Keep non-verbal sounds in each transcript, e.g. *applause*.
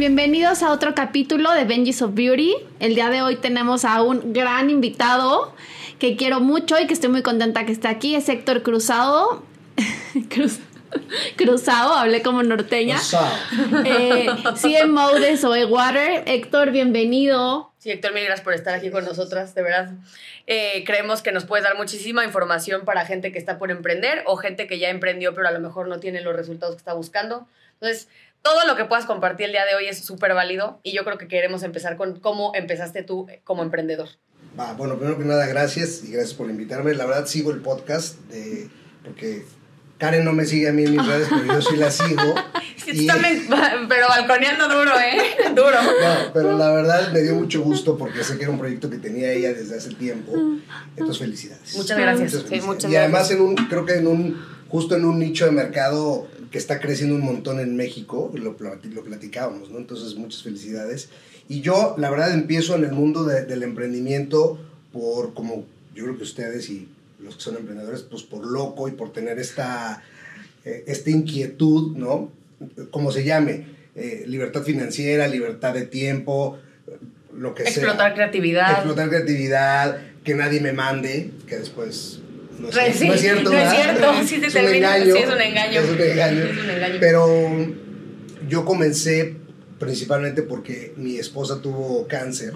Bienvenidos a otro capítulo de Benji's of Beauty. El día de hoy tenemos a un gran invitado que quiero mucho y que estoy muy contenta que esté aquí. Es Héctor Cruzado. *laughs* Cruzado, hablé como norteña. Cruzado. Eh, CMO de Zoe Water. Héctor, bienvenido. Sí, Héctor, mil gracias por estar aquí con nosotras, de verdad. Eh, creemos que nos puedes dar muchísima información para gente que está por emprender o gente que ya emprendió pero a lo mejor no tiene los resultados que está buscando. Entonces, todo lo que puedas compartir el día de hoy es súper válido y yo creo que queremos empezar con cómo empezaste tú como emprendedor. Bueno, primero que nada, gracias y gracias por invitarme. La verdad, sigo el podcast de, porque Karen no me sigue a mí en mis redes, pero yo sí la sigo. *laughs* Sí, Y- también, pero balconeando duro, ¿eh? *laughs* Duro. No, pero la verdad me dio mucho gusto porque sé que era un proyecto que tenía ella desde hace tiempo. Entonces, felicidades. Muchas gracias. Muchas Sí, felicidades. muchas y además en un, creo que en un, justo en un nicho de mercado que está creciendo un montón en México, lo, lo platicábamos, ¿no? Entonces, muchas felicidades. Y yo, la verdad, empiezo en el mundo de- del emprendimiento por, como yo creo que ustedes y los que son emprendedores, pues por loco y por tener esta, eh, esta inquietud, ¿no? Como se llame, eh, libertad financiera, libertad de tiempo, lo que sea. Explotar creatividad. Explotar creatividad, que nadie me mande, que después no es, cierto, no es cierto. no es sí Es un engaño, sí, es un engaño. Es un engaño. Es un engaño. Pero yo comencé principalmente porque mi esposa tuvo cáncer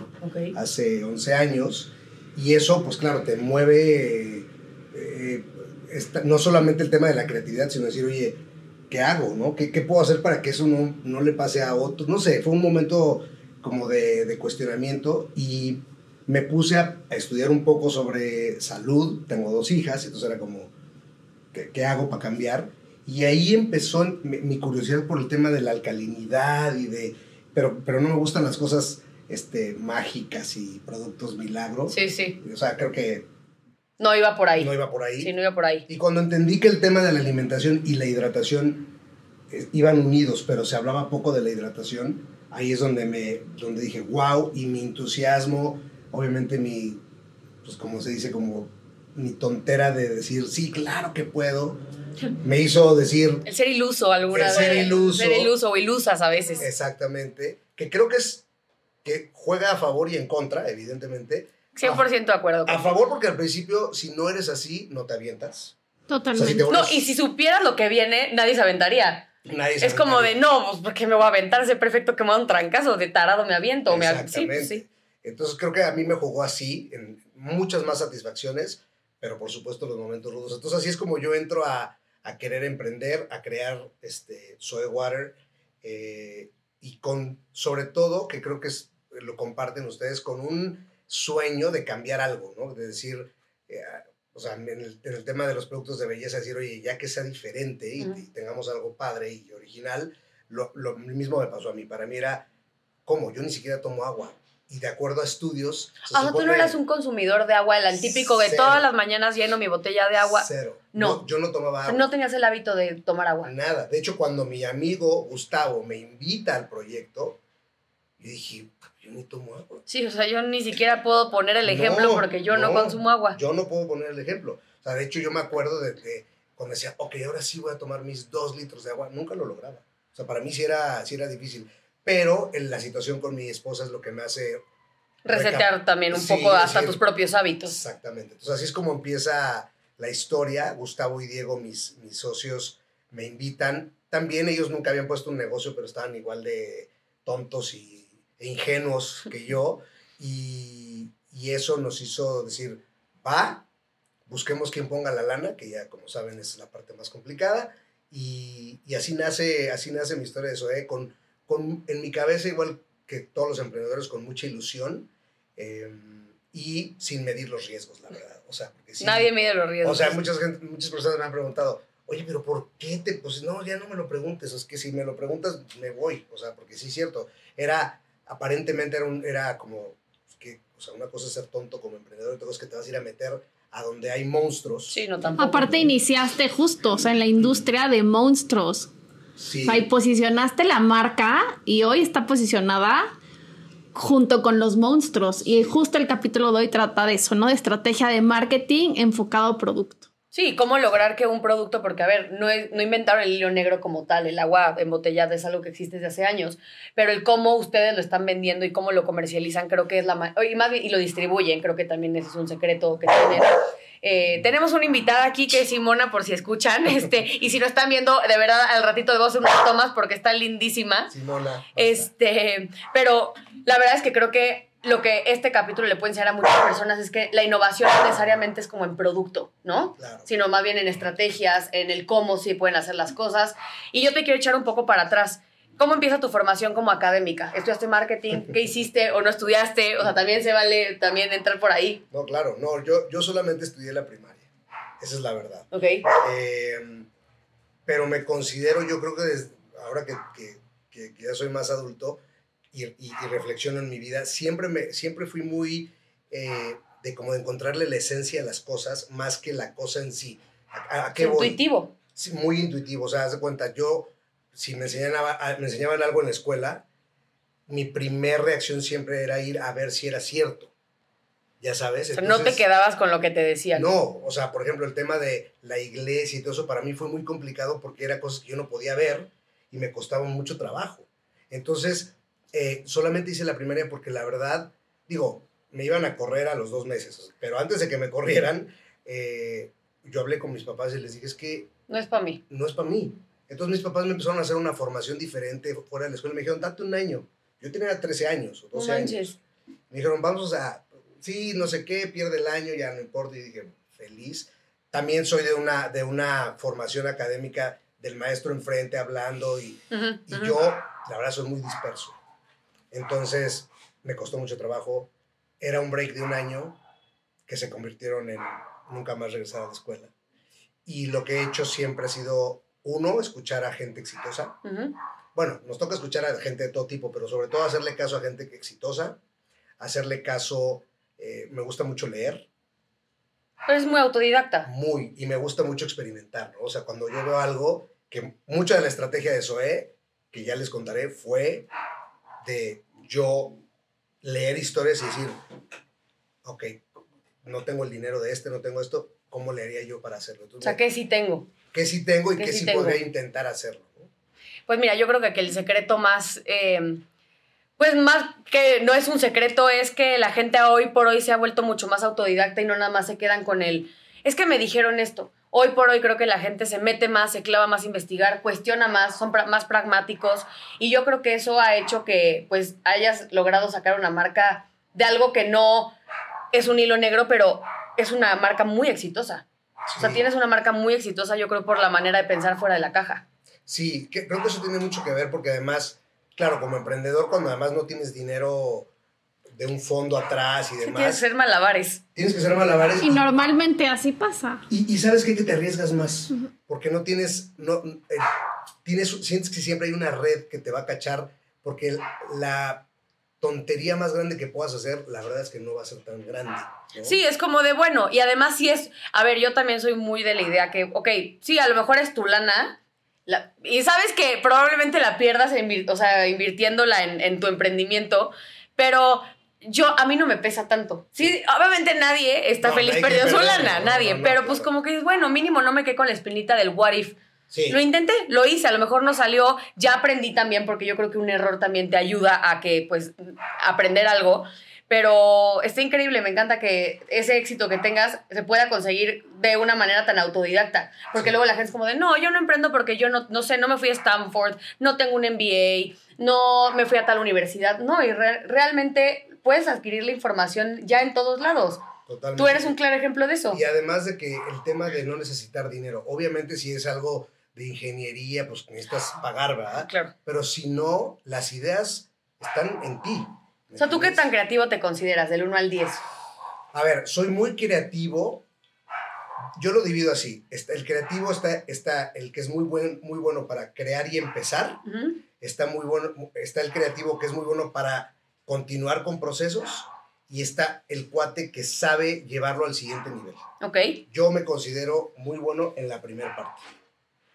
hace 11 años y eso, pues claro, te mueve eh, esta- no solamente el tema de la creatividad, sino decir, oye, ¿qué hago? No? ¿Qué, qué puedo hacer para que eso no, no le pase a otros? No sé, fue un momento como de, de cuestionamiento y me puse a, a estudiar un poco sobre salud, tengo dos hijas, entonces era como, ¿qué, qué hago para cambiar? Y ahí empezó mi, mi curiosidad por el tema de la alcalinidad y de... Pero, pero no me gustan las cosas este, mágicas y productos milagros. Sí, sí. O sea, creo que No iba por ahí. no iba por ahí. Sí, no iba por ahí. Y cuando entendí que el tema de la alimentación y la hidratación eh, iban unidos, pero se hablaba poco de la hidratación, ahí es donde me donde dije, wow, y mi entusiasmo, obviamente mi, pues como se dice, como mi tontera de decir, sí, claro que puedo, *laughs* me hizo decir El ser iluso, alguna El ser vez. iluso. Ser iluso o ilusas a veces. exactamente, que creo que es, que juega a favor y en contra, evidentemente. 100% de acuerdo. A favor porque al principio, si no eres así, no te avientas. Totalmente. O sea, si te No, y si supieras lo que viene, nadie se aventaría. Nadie se Es como de, no, pues porque me voy a aventar ese perfecto que me da un trancazo, de tarado me aviento. o Me av- sí, pues sí. Entonces creo que a mí me jugó así, en muchas más satisfacciones, pero por supuesto los momentos rudos. Entonces así es como yo entro a, a querer emprender, a crear este Soy Water eh, y con, sobre todo, que creo que es, lo comparten ustedes, con un sueño de cambiar algo, ¿no? De decir, eh, o sea, en el, en el tema de los productos de belleza, decir, oye, ya que sea diferente y, Ujú. y tengamos algo padre y original, lo, lo mismo me pasó a mí. Para mí era, ¿cómo? Yo ni siquiera tomo agua. Y de acuerdo a estudios... se Ah, tú no eras un consumidor de agua, el típico de todas las mañanas lleno mi botella de agua. Cero. No. No, yo no tomaba O agua. sea, no tenías el hábito de tomar agua. Nada. De hecho, cuando mi amigo Gustavo me invita al proyecto, yo dije, yo ni tomo agua. Sí, o sea, yo ni siquiera puedo poner el ejemplo No, porque yo no, no. consumo agua. Yo no puedo poner el ejemplo. O sea, de hecho, yo me acuerdo de que cuando decía, ok, ahora sí voy a tomar mis dos litros de agua, nunca lo lograba. O sea, para mí sí era, sí era difícil. Pero en la situación con mi esposa es lo que me hace... Resetear también un Sí, poco hasta tus propios hábitos. Exactamente. Entonces así es como empieza la historia. Gustavo y Diego, mis, mis socios, me invitan. También ellos nunca habían puesto un negocio, pero estaban igual de tontos y, e ingenuos que yo. Y, y eso nos hizo decir, va, busquemos quien ponga la lana, que ya como saben es la parte más complicada. Y, y así, nace, así nace mi historia de Zoe, con, con, en mi cabeza igual que todos los emprendedores, con mucha ilusión. eh, y sin medir los riesgos, la verdad. O sea, porque sí, Nadie mide los riesgos. o sea, muchas, gente- muchas personas me han preguntado, oye, pero ¿por qué te...? Pues no, ya no me lo preguntes, es que si me lo preguntas, me voy, o sea, porque sí es cierto, era, aparentemente era, un, era como, pues, que, o sea, una cosa es ser tonto como emprendedor, otra cosa es que te vas a ir a meter a donde hay monstruos. Sí, no tampoco. Aparte iniciaste justo, o sea, en la industria de monstruos. Sí. O sea, y posicionaste la marca y hoy está posicionada junto con los monstruos. Y justo el capítulo de hoy trata de eso, ¿no? De estrategia de marketing enfocado a producto. Sí, cómo lograr que un producto, porque a ver, no, es- no inventaron el hilo negro como tal, el agua embotellada es algo que existe desde hace años, pero el cómo ustedes lo están vendiendo y cómo lo comercializan, creo que es la y más bien, y lo distribuyen, creo que también ese es un secreto que tienen. Eh, tenemos una invitada aquí que es Simona, por si escuchan, *laughs* este, y si no están viendo, de verdad, al ratito debo hacer unas tomas porque está lindísima. Simona. Este, pero la verdad es que creo que lo que este capítulo le puede enseñar a muchas personas es que la innovación no necesariamente es como en producto, ¿no? Claro. Sino más bien en estrategias, en el cómo sí pueden hacer las cosas. Y yo te quiero echar un poco para atrás. ¿Cómo empieza tu formación como académica? ¿Estudiaste marketing? ¿Qué hiciste o no estudiaste? O sea, también se vale también entrar por ahí, No, claro, no, yo, yo solamente estudié la primaria, esa es la verdad. ¿ok? Eh, pero me considero, yo creo que desde ahora que, que- que- que ya soy más adulto y, y- y reflexiono en mi vida, siempre, me, siempre fui muy eh, de como de encontrarle la esencia a las cosas más que la cosa en sí. ¿A, a- qué voy? Intuitivo. Sí, muy intuitivo, o sea, haz de cuenta, yo, si me enseñaban, a- me enseñaban algo en la escuela, mi primer reacción siempre era ir a ver si era cierto. Ya sabes. O sea, no te Entonces- quedabas con lo que te decían. no, o sea, por ejemplo, el tema de la iglesia y todo eso para mí fue muy complicado porque era cosas que yo no podía ver y me costaba mucho trabajo. Entonces, eh, solamente hice la primaria porque la verdad, digo, me iban a correr a los dos meses, pero antes de que me corrieran, eh, yo hablé con mis papás y les dije, es que No es para mí. no es para mí. Entonces mis papás me empezaron a hacer una formación diferente fuera de la escuela. Me dijeron, date un año. Yo tenía 13 años o No 12 años. Me dijeron, vamos a, sí, no sé qué, pierde el año, ya no importa. Y dije, feliz. También soy de una, de una formación académica del maestro enfrente hablando y, Ujú, y ujú. yo, la verdad, soy muy disperso. Entonces, me costó mucho trabajo. Era un break de un año que se convirtieron en nunca más regresar a la escuela. Y lo que he hecho siempre ha sido, uno, escuchar a gente exitosa. Bueno, nos toca escuchar a gente de todo tipo, pero sobre todo hacerle caso a gente exitosa, hacerle caso, eh, me gusta mucho leer, Pero es muy autodidacta. muy, y me gusta mucho experimentar, ¿no? O sea, cuando yo veo algo, que mucha de la estrategia de Zoé, que ya les contaré, fue de yo leer historias y decir, ok, no tengo el dinero de este, no tengo esto, ¿cómo le haría yo para hacerlo? O sea, que sí tengo. ¿Qué sí tengo y ¿Qué qué sí podría intentar hacerlo? ¿no? Pues mira, yo creo que, que el secreto más, eh, pues más que no es un secreto, es que la gente hoy por hoy se ha vuelto mucho más autodidacta y no nada más se quedan con el, es que me dijeron esto. Hoy por hoy creo que la gente se mete más, se clava más a investigar, cuestiona más, son más pragmáticos y yo creo que eso ha hecho que pues hayas logrado sacar una marca de algo que no es un hilo negro, pero es una marca muy exitosa. O sea, tienes una marca muy exitosa, yo creo, por la manera de pensar fuera de la caja. Sí, que, creo que eso tiene mucho que ver porque además, claro, como emprendedor, cuando además no tienes dinero de un fondo atrás y Sí, demás, tienes que ser malabares. tienes que hacer malabares. Y normalmente así pasa. Y, y sabes qué? que te arriesgas más, porque no tienes, no, eh, tienes, sientes que siempre hay una red que te va a cachar, porque la tontería más grande que puedas hacer, la verdad es que no va a ser tan grande. ¿no? Sí, es como de bueno. Y además, sí es. A ver, yo también soy muy de la idea que, ok, sí, a lo mejor es tu lana. la- y sabes que probablemente la pierdas invir- o sea, invirtiéndola en, en tu emprendimiento, pero yo, a mí no me pesa tanto. Sí, obviamente nadie está No, feliz perdiendo su lana, no, nadie. no, no, pero pues como que dices, bueno, mínimo no me quedé con la espinita del what if. Sí. Lo intenté, lo hice, a lo mejor no salió, ya aprendí también, porque yo creo que un error también te ayuda a que, pues, aprender algo. Pero está increíble, me encanta que ese éxito que tengas se pueda conseguir de una manera tan autodidacta. Porque Sí. luego la gente es como de, no, yo no emprendo porque yo no, no sé, no me fui a Stanford, no tengo un MBA, no me fui a tal universidad. No, y re- realmente puedes adquirir la información ya en todos lados. Totalmente. Tú eres un claro ejemplo de eso. Y además de que el tema de no necesitar dinero, obviamente si es algo de ingeniería, pues necesitas pagar, ¿verdad? Claro. Pero si no, las ideas están en ti. ¿me O sea, ¿tú qué tan creativo te consideras del 1 al 10? A ver, soy muy creativo yo lo divido así. El creativo está, está el que es muy, buen, muy bueno para crear y empezar. Ujú. Está, muy bueno, está el creativo que es muy bueno para continuar con procesos. Y está el cuate que sabe llevarlo al siguiente nivel. Ok. Yo me considero muy bueno en la primera parte.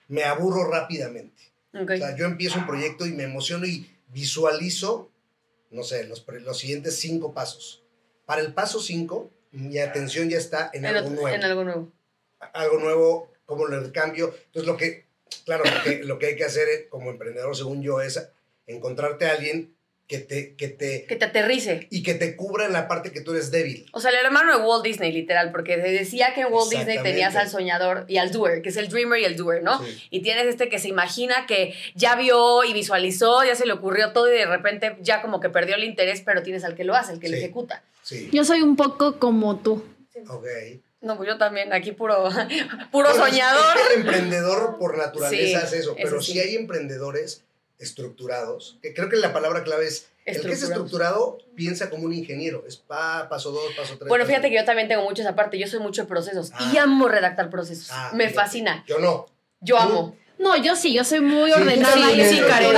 Me aburro rápidamente. O sea, yo empiezo un proyecto y me emociono y visualizo, no sé, los, los siguientes cinco pasos. Para el paso cinco, mi atención ya está en, En, algo nuevo. en algo nuevo. Algo nuevo, como el cambio. Entonces, lo que, claro, lo que, lo que hay que hacer eh, como emprendedor, según yo, es encontrarte a alguien que te, que te, Que te aterrice. y que te cubra en la parte que tú eres débil. O sea, el hermano de Walt Disney, literal, porque se decía que en Walt Disney tenías al soñador y al doer, que es el dreamer y el doer, ¿no? Sí. Y tienes este que se imagina que ya vio y visualizó, ya se le ocurrió todo y de repente ya como que perdió el interés, pero tienes al que lo hace, el que lo ejecuta. Sí. Yo soy un poco como tú. Ok. No, pues yo también, aquí puro, *laughs* puro es- soñador. es que el emprendedor por naturaleza Sí, hace eso, pero sí. sí hay emprendedores estructurados, que creo que la palabra clave es, el que es estructurado piensa como un ingeniero, es pa, paso dos, paso tres. Bueno, fíjate que yo también tengo mucho esa parte, yo soy mucho de procesos Ah. y amo redactar procesos. Ah, Me fascina. Yo no. Yo Tú- amo. No, yo sí, yo soy muy Sí, ordenada sí, tú Karen,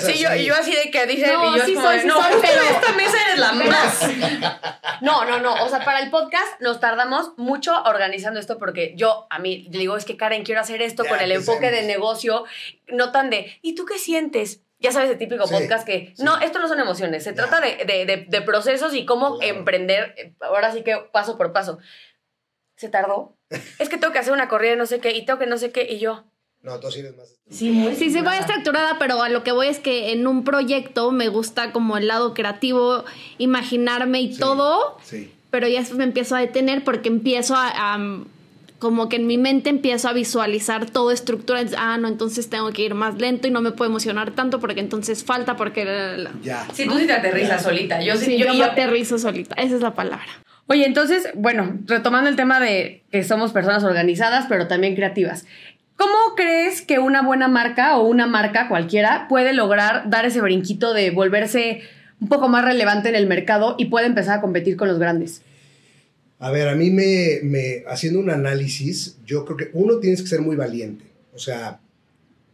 sí, sí, yo, así. y yo así de que dicen, No, y yo sí soy, de, sí no, soy, pero- esta mesa eres la más. No, no, no, o sea, para el podcast nos tardamos mucho organizando esto porque yo, a mí, le digo, es que Karen, quiero hacer esto Ya con el enfoque de negocio, no tan de, ¿y tú qué sientes? Ya sabes, el típico Sí, podcast que, sí. no, esto no son emociones, se Ya. trata de, de- de- de procesos y cómo Claro. emprender, ahora sí que paso por paso. Se tardó. Es que tengo que hacer una corrida de no sé qué y tengo que no sé qué y yo. No, tú sí eres más. Sí, muy Sí, sí, voy estructurada, pero a lo que voy es que en un proyecto me gusta como el lado creativo, imaginarme y Sí. todo, Sí. pero ya me empiezo a detener porque empiezo a, a- como que en mi mente empiezo a visualizar todo estructura. Ah, no, entonces tengo que ir más lento y no me puedo emocionar tanto porque entonces falta porque... la, la, la. Ya. Sí, tú sí te aterrizas solita. Yo sí, Sí, yo- yo, me yo- aterrizo solita, esa es la palabra. Oye, entonces, bueno, retomando el tema de que somos personas organizadas, pero también creativas. ¿Cómo crees que una buena marca o una marca cualquiera puede lograr dar ese brinquito de volverse un poco más relevante en el mercado y puede empezar a competir con los grandes? A ver, a mí me, haciendo un análisis, yo creo que uno tienes que ser muy valiente. O sea,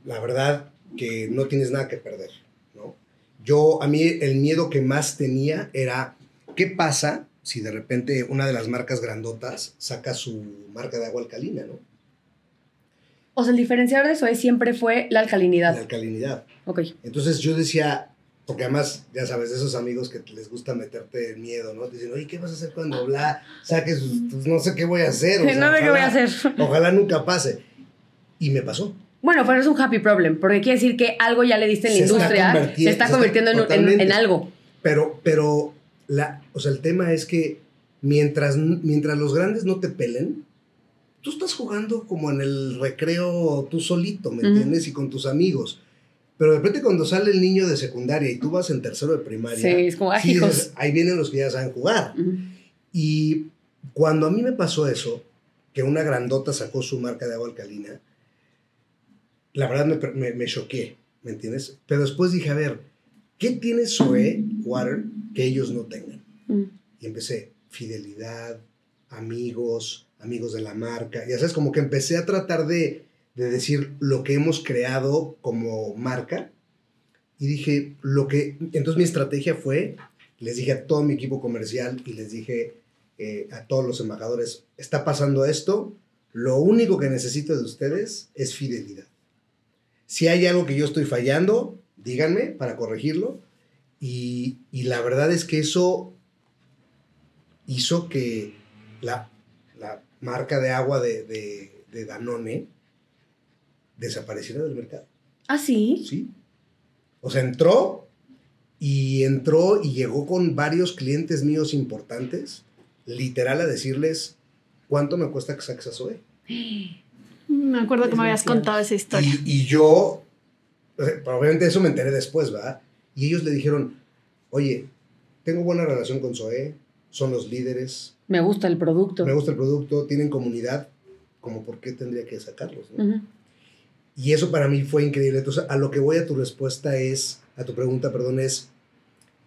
la verdad que no tienes nada que perder, ¿no? Yo, a mí el miedo que más tenía era, ¿qué pasa si de repente una de las marcas grandotas saca su marca de agua alcalina, ¿no? O sea, el diferenciador de eso es siempre fue la alcalinidad. La alcalinidad. Ok. Entonces yo decía, porque además, ya sabes, de esos amigos que les gusta meterte en miedo, ¿no? Te dicen, oye, ¿qué vas a hacer cuando bla saques? Pues no sé qué voy a hacer. o sea, no sé qué voy a hacer. *laughs* Ojalá nunca pase. Y me pasó. Bueno, pero es un happy problem, porque quiere decir que algo ya le diste en la Se está industria, se está se está- convirtiendo en, en- totalmente. en algo. Pero, pero, la, o sea, el tema es que mientras, mientras los grandes no te pelen, tú estás jugando como en el recreo tú solito, ¿me Ujú. entiendes? Y con tus amigos. Pero de repente cuando sale el niño de secundaria y tú vas en tercero de primaria, Sí, es como, "Ay, sí hijos". dices, ahí vienen los que ya saben jugar. Y cuando a mí me pasó eso, que una grandota sacó su marca de agua alcalina, la verdad me, me, me choqué, ¿me entiendes? Pero después dije, a ver, ¿qué tiene Zoe Water que ellos no tengan? Y empecé, fidelidad, amigos, amigos de la marca. Ya sabes, como que empecé a tratar de, de decir lo que hemos creado como marca. Y dije, lo que... Entonces mi estrategia fue, les dije a todo mi equipo comercial y les dije eh, a todos los embajadores, está pasando esto, lo único que necesito de ustedes es fidelidad. Si hay algo que yo estoy fallando, díganme para corregirlo. Y, y la verdad es que eso hizo que la, marca de agua de, de, de Danone desapareciera del mercado. ¿Ah, sí? ¿sí? O sea, entró y entró y llegó con varios clientes míos importantes, literal a decirles, ¿cuánto me cuesta que saques a Zoe? *gasps* Me acuerdo que me habías contado esa historia. Y, y yo, probablemente eso me enteré después, ¿verdad? Y ellos le dijeron, oye, tengo buena relación con Zoe, son los líderes, Me gusta el producto. me gusta el producto, tienen comunidad, como por qué tendría que sacarlos. Y eso para mí fue increíble. Entonces, a lo que voy a tu respuesta es, a tu pregunta, perdón, es,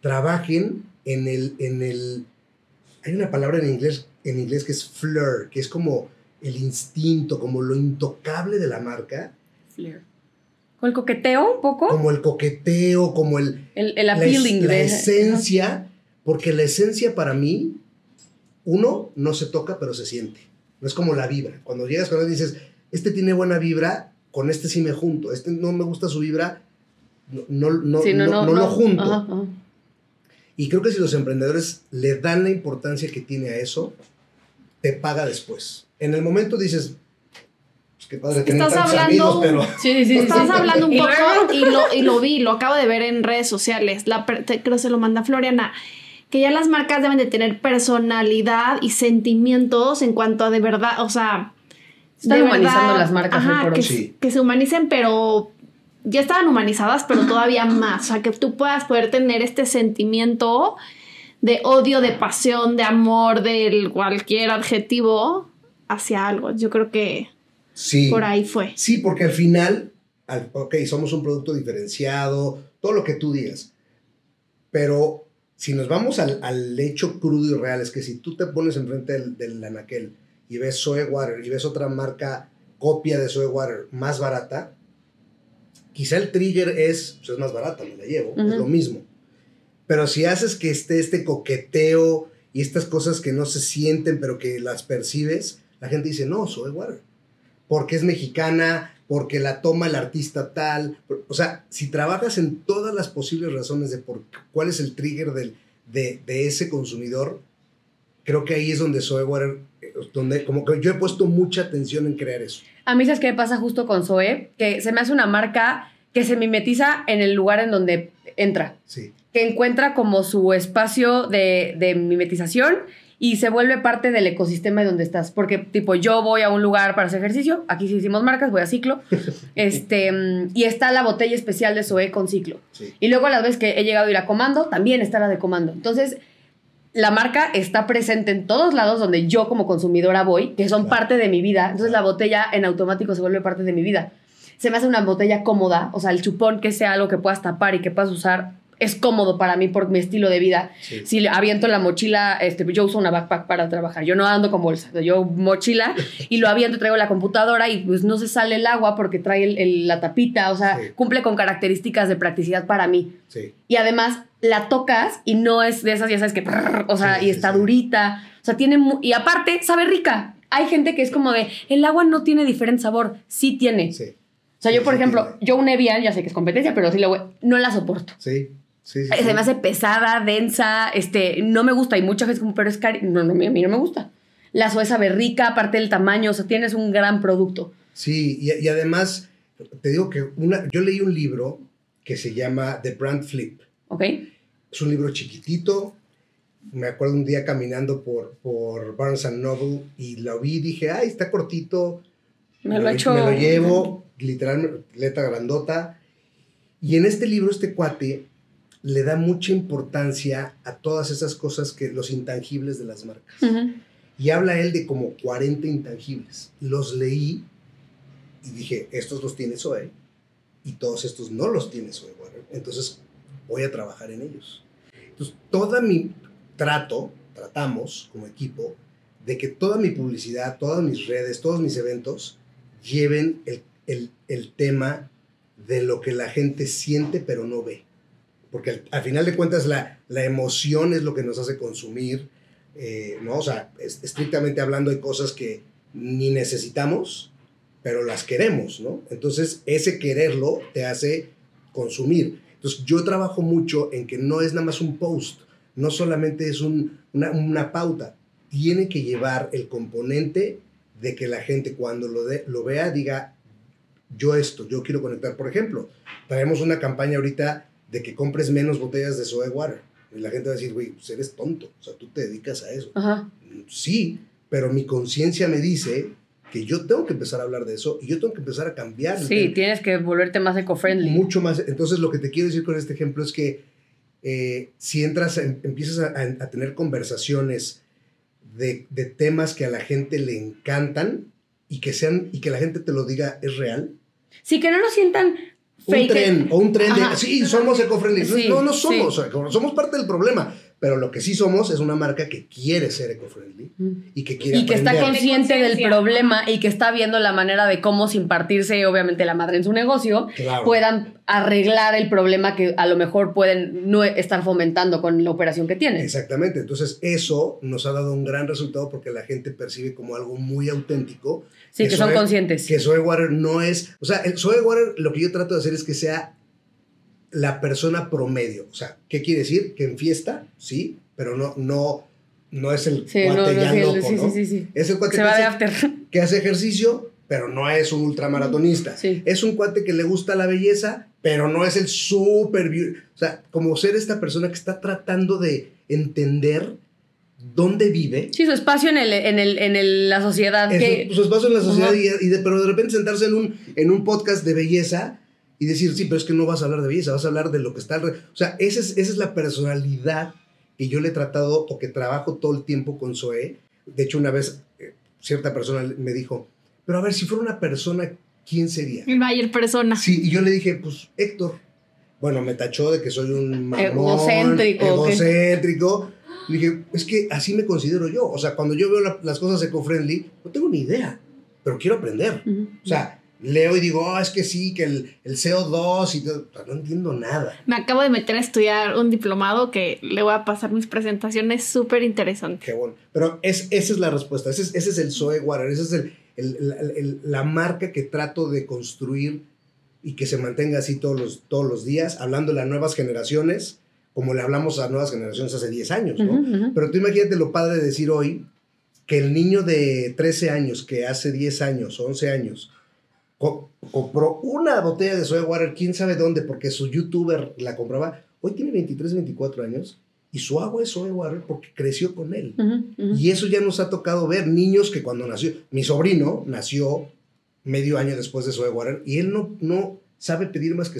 trabajen en el, en el, hay una palabra en inglés, en inglés que es flirt, que es como el instinto, como lo intocable de la marca, Flair. ¿Con el coqueteo un poco? como el coqueteo, como el, El, el la, es- appealing la de esencia, porque la esencia para mí, uno, no se toca, pero se siente. No es como la vibra. Cuando llegas con él y dices, este tiene buena vibra, con este sí me junto, este no me gusta su vibra, no, no, no, Sí, no- no lo junto. Ajá, ajá. Y creo que si los emprendedores le dan la importancia que tiene a eso, te paga después. En el momento dices, pues qué padre tener Estás tantos hablando- amigos, pero... *laughs* Sí, sí. Estás sí. hablando un poco y lo, y lo vi, lo acabo de ver en redes sociales. La, creo que se lo manda Floriana. Que ya las marcas deben de tener personalidad y sentimientos en cuanto a de verdad, o sea. Están de humanizando las marcas Ajá, por que, Sí. que se humanicen, pero ya estaban humanizadas, pero todavía más. O sea, que tú puedas poder tener este sentimiento de odio, de pasión, de amor, del cualquier adjetivo hacia algo. Yo creo que Sí. por ahí fue. Sí, porque al final, al- ok, somos un producto diferenciado, todo lo que tú digas. Pero si nos vamos al, al hecho crudo y real, es que si tú te pones enfrente del, del anaquel y ves Soe Water y ves otra marca copia de Soe Water más barata, quizá el trigger es, pues es más barata, me la llevo, es lo mismo. Pero si haces que esté este coqueteo y estas cosas que no se sienten, pero que las percibes, la gente dice, no, Soe Water porque es mexicana, porque la toma el artista tal. O sea, si trabajas en todas las posibles razones de por cuál es el trigger del, de, de ese consumidor, creo que ahí es donde Zoe Water, eh, donde como que yo he puesto mucha atención en crear eso. A mí, ¿sabes qué me pasa justo con Zoe? Que se me hace una marca que se mimetiza en el lugar en donde entra. Sí, Que encuentra como su espacio de, de mimetización y se vuelve parte del ecosistema de donde estás. Porque, tipo, yo voy a un lugar para hacer ejercicio, aquí sí hicimos marcas, voy a ciclo, *laughs* este, mm, y está la botella especial de Zoe con ciclo. sí. Y luego las veces que he llegado a ir a comando, también está la de comando. Entonces, la marca está presente en todos lados donde yo como consumidora voy, que son Claro. parte de mi vida. Entonces, la botella en automático se vuelve parte de mi vida. Se me hace una botella cómoda, o sea, el chupón que sea algo que puedas tapar y que puedas usar es cómodo para mí por mi estilo de vida. Sí. Si aviento en la mochila, este, yo uso una backpack para trabajar. Yo no ando con bolsa, yo mochila y lo aviento, traigo la computadora y pues no se sale el agua porque trae el- el- la tapita, o sea, Sí. cumple con características de practicidad para mí. sí. Y además la tocas y no es de esas, ya sabes que, prrr, o sea, y está durita. O sea, tiene. Y aparte, sabe rica. Hay gente que es como de, el agua no tiene diferente sabor. Sí tiene. Sí, O sea, yo, por ejemplo, yo un Evian, ya sé que es competencia, pero sí la voy- no la soporto. sí, sí, sí, Se sí. me hace pesada, densa, este, no me gusta. Y mucha gente como, pero es cari. No, no, a mí no me gusta. La Zoe sabe rica, aparte del tamaño, o sea, tienes un gran producto. Sí, y, y además, te digo que una, yo leí un libro que se llama The Brand Flip. ¿Ok? Es un libro chiquitito. Me acuerdo un día caminando por, por Barnes and Noble y lo vi y dije, ay, está cortito. Me lo he hecho. Me lo llevo, literalmente, letra grandota. Y en este libro, este cuate le da mucha importancia a todas esas cosas que los intangibles de las marcas. Y habla él de como 40 intangibles. Los leí y dije, estos los tiene Zoe y todos estos no los tiene Zoe Water. Entonces voy a trabajar en ellos. Entonces, todo mi trato, tratamos como equipo, de que toda mi publicidad, todas mis redes, todos mis eventos lleven el, el- el tema de lo que la gente siente pero no ve. Porque al, al final de cuentas la, la emoción es lo que nos hace consumir, eh, ¿no? O sea, es- estrictamente hablando hay cosas que ni necesitamos, pero las queremos, ¿no? Entonces, ese quererlo te hace consumir. Entonces, yo trabajo mucho en que no es nada más un post, no solamente es un- una, una pauta, tiene que llevar el componente de que la gente cuando lo, de- lo vea diga, yo esto, yo quiero conectar. Por ejemplo, traemos una campaña ahorita de que compres menos botellas de soda water. Y la gente va a decir, güey, pues eres tonto, o sea, tú te dedicas a eso. Ajá. Sí, pero mi conciencia me dice que yo tengo que empezar a hablar de eso y yo tengo que empezar a cambiar. Sí, tienes que volverte más eco-friendly. Mucho más. Entonces, lo que te quiero decir con este ejemplo es que eh, si entras, en- empiezas a, a- a tener conversaciones de, de temas que a la gente le encantan y que sean y que la gente te lo diga es real. Sí, que no lo sientan Un tren o un tren de, Ajá. sí, somos eco-friendly. Sí, no, no sí. somos, sea, somos parte del problema, pero lo que sí somos es una marca que quiere ser eco-friendly y que quiere Y que está consciente del problema y que está viendo la manera de cómo, sin partirse obviamente la madre en su negocio, Claro. puedan arreglar el problema que a lo mejor pueden no estar fomentando con la operación que tienen. Exactamente, entonces eso nos ha dado un gran resultado porque la gente percibe como algo muy auténtico. Sí, que son Soe- conscientes. Que Soe Water no es, o sea, el Soe Water lo que yo trato de hacer es que sea la persona promedio, o sea, ¿qué quiere decir? Que en fiesta, sí, pero no, no, no es el Sí, cuate no, ya loco, sí, ¿no? sí. Es el cuate Se que va de hace, after. que hace ejercicio, pero no es un ultramaratonista. Sí. Es un cuate que le gusta la belleza, pero no es el super. O sea, como ser esta persona que está tratando de entender dónde vive, Sí, su espacio en, el, en, el, en el- la sociedad. en que, su, su espacio en la sociedad, y, y de- pero de repente sentarse en un, en un podcast de belleza y decir, sí, pero es que no vas a hablar de belleza, vas a hablar de lo que está alrededor. O sea, esa es, esa es la personalidad que yo le he tratado o que trabajo todo el tiempo con Zoe. De hecho, una vez eh, cierta persona me dijo, pero a ver, si fuera una persona, ¿quién sería? El Bayer persona. Sí, y yo le dije, pues Héctor. Bueno, me tachó de que soy un *laughs* mamón, Egocéntrico, egocéntrico. Le dije, es que así me considero yo. O sea, cuando yo veo la- las cosas eco-friendly, no tengo ni idea, pero quiero aprender. Ujú. O sea, leo y digo, oh, es que sí, que el, el CO2 y todo. no entiendo nada. Me acabo de meter a estudiar un diplomado que le voy a pasar mis presentaciones súper interesantes. Qué bueno. Pero es, esa es la respuesta. Ese es, ese es el Zoe Water. Esa es el, el- la marca que trato de construir y que se mantenga así todos los, todos los días, hablando de las nuevas generaciones, como le hablamos a nuevas generaciones hace 10 años, ¿no? Pero tú imagínate lo padre de decir hoy que el niño de 13 años, que hace 10 años, 11 años, co- compró una botella de soda water, quién sabe dónde, porque su youtuber la compraba, hoy tiene 23, 24 años y su agua es soda water porque creció con él. Y eso ya nos ha tocado ver niños que cuando nació, mi sobrino nació medio año después de Zoe Water y él no, no sabe pedir más que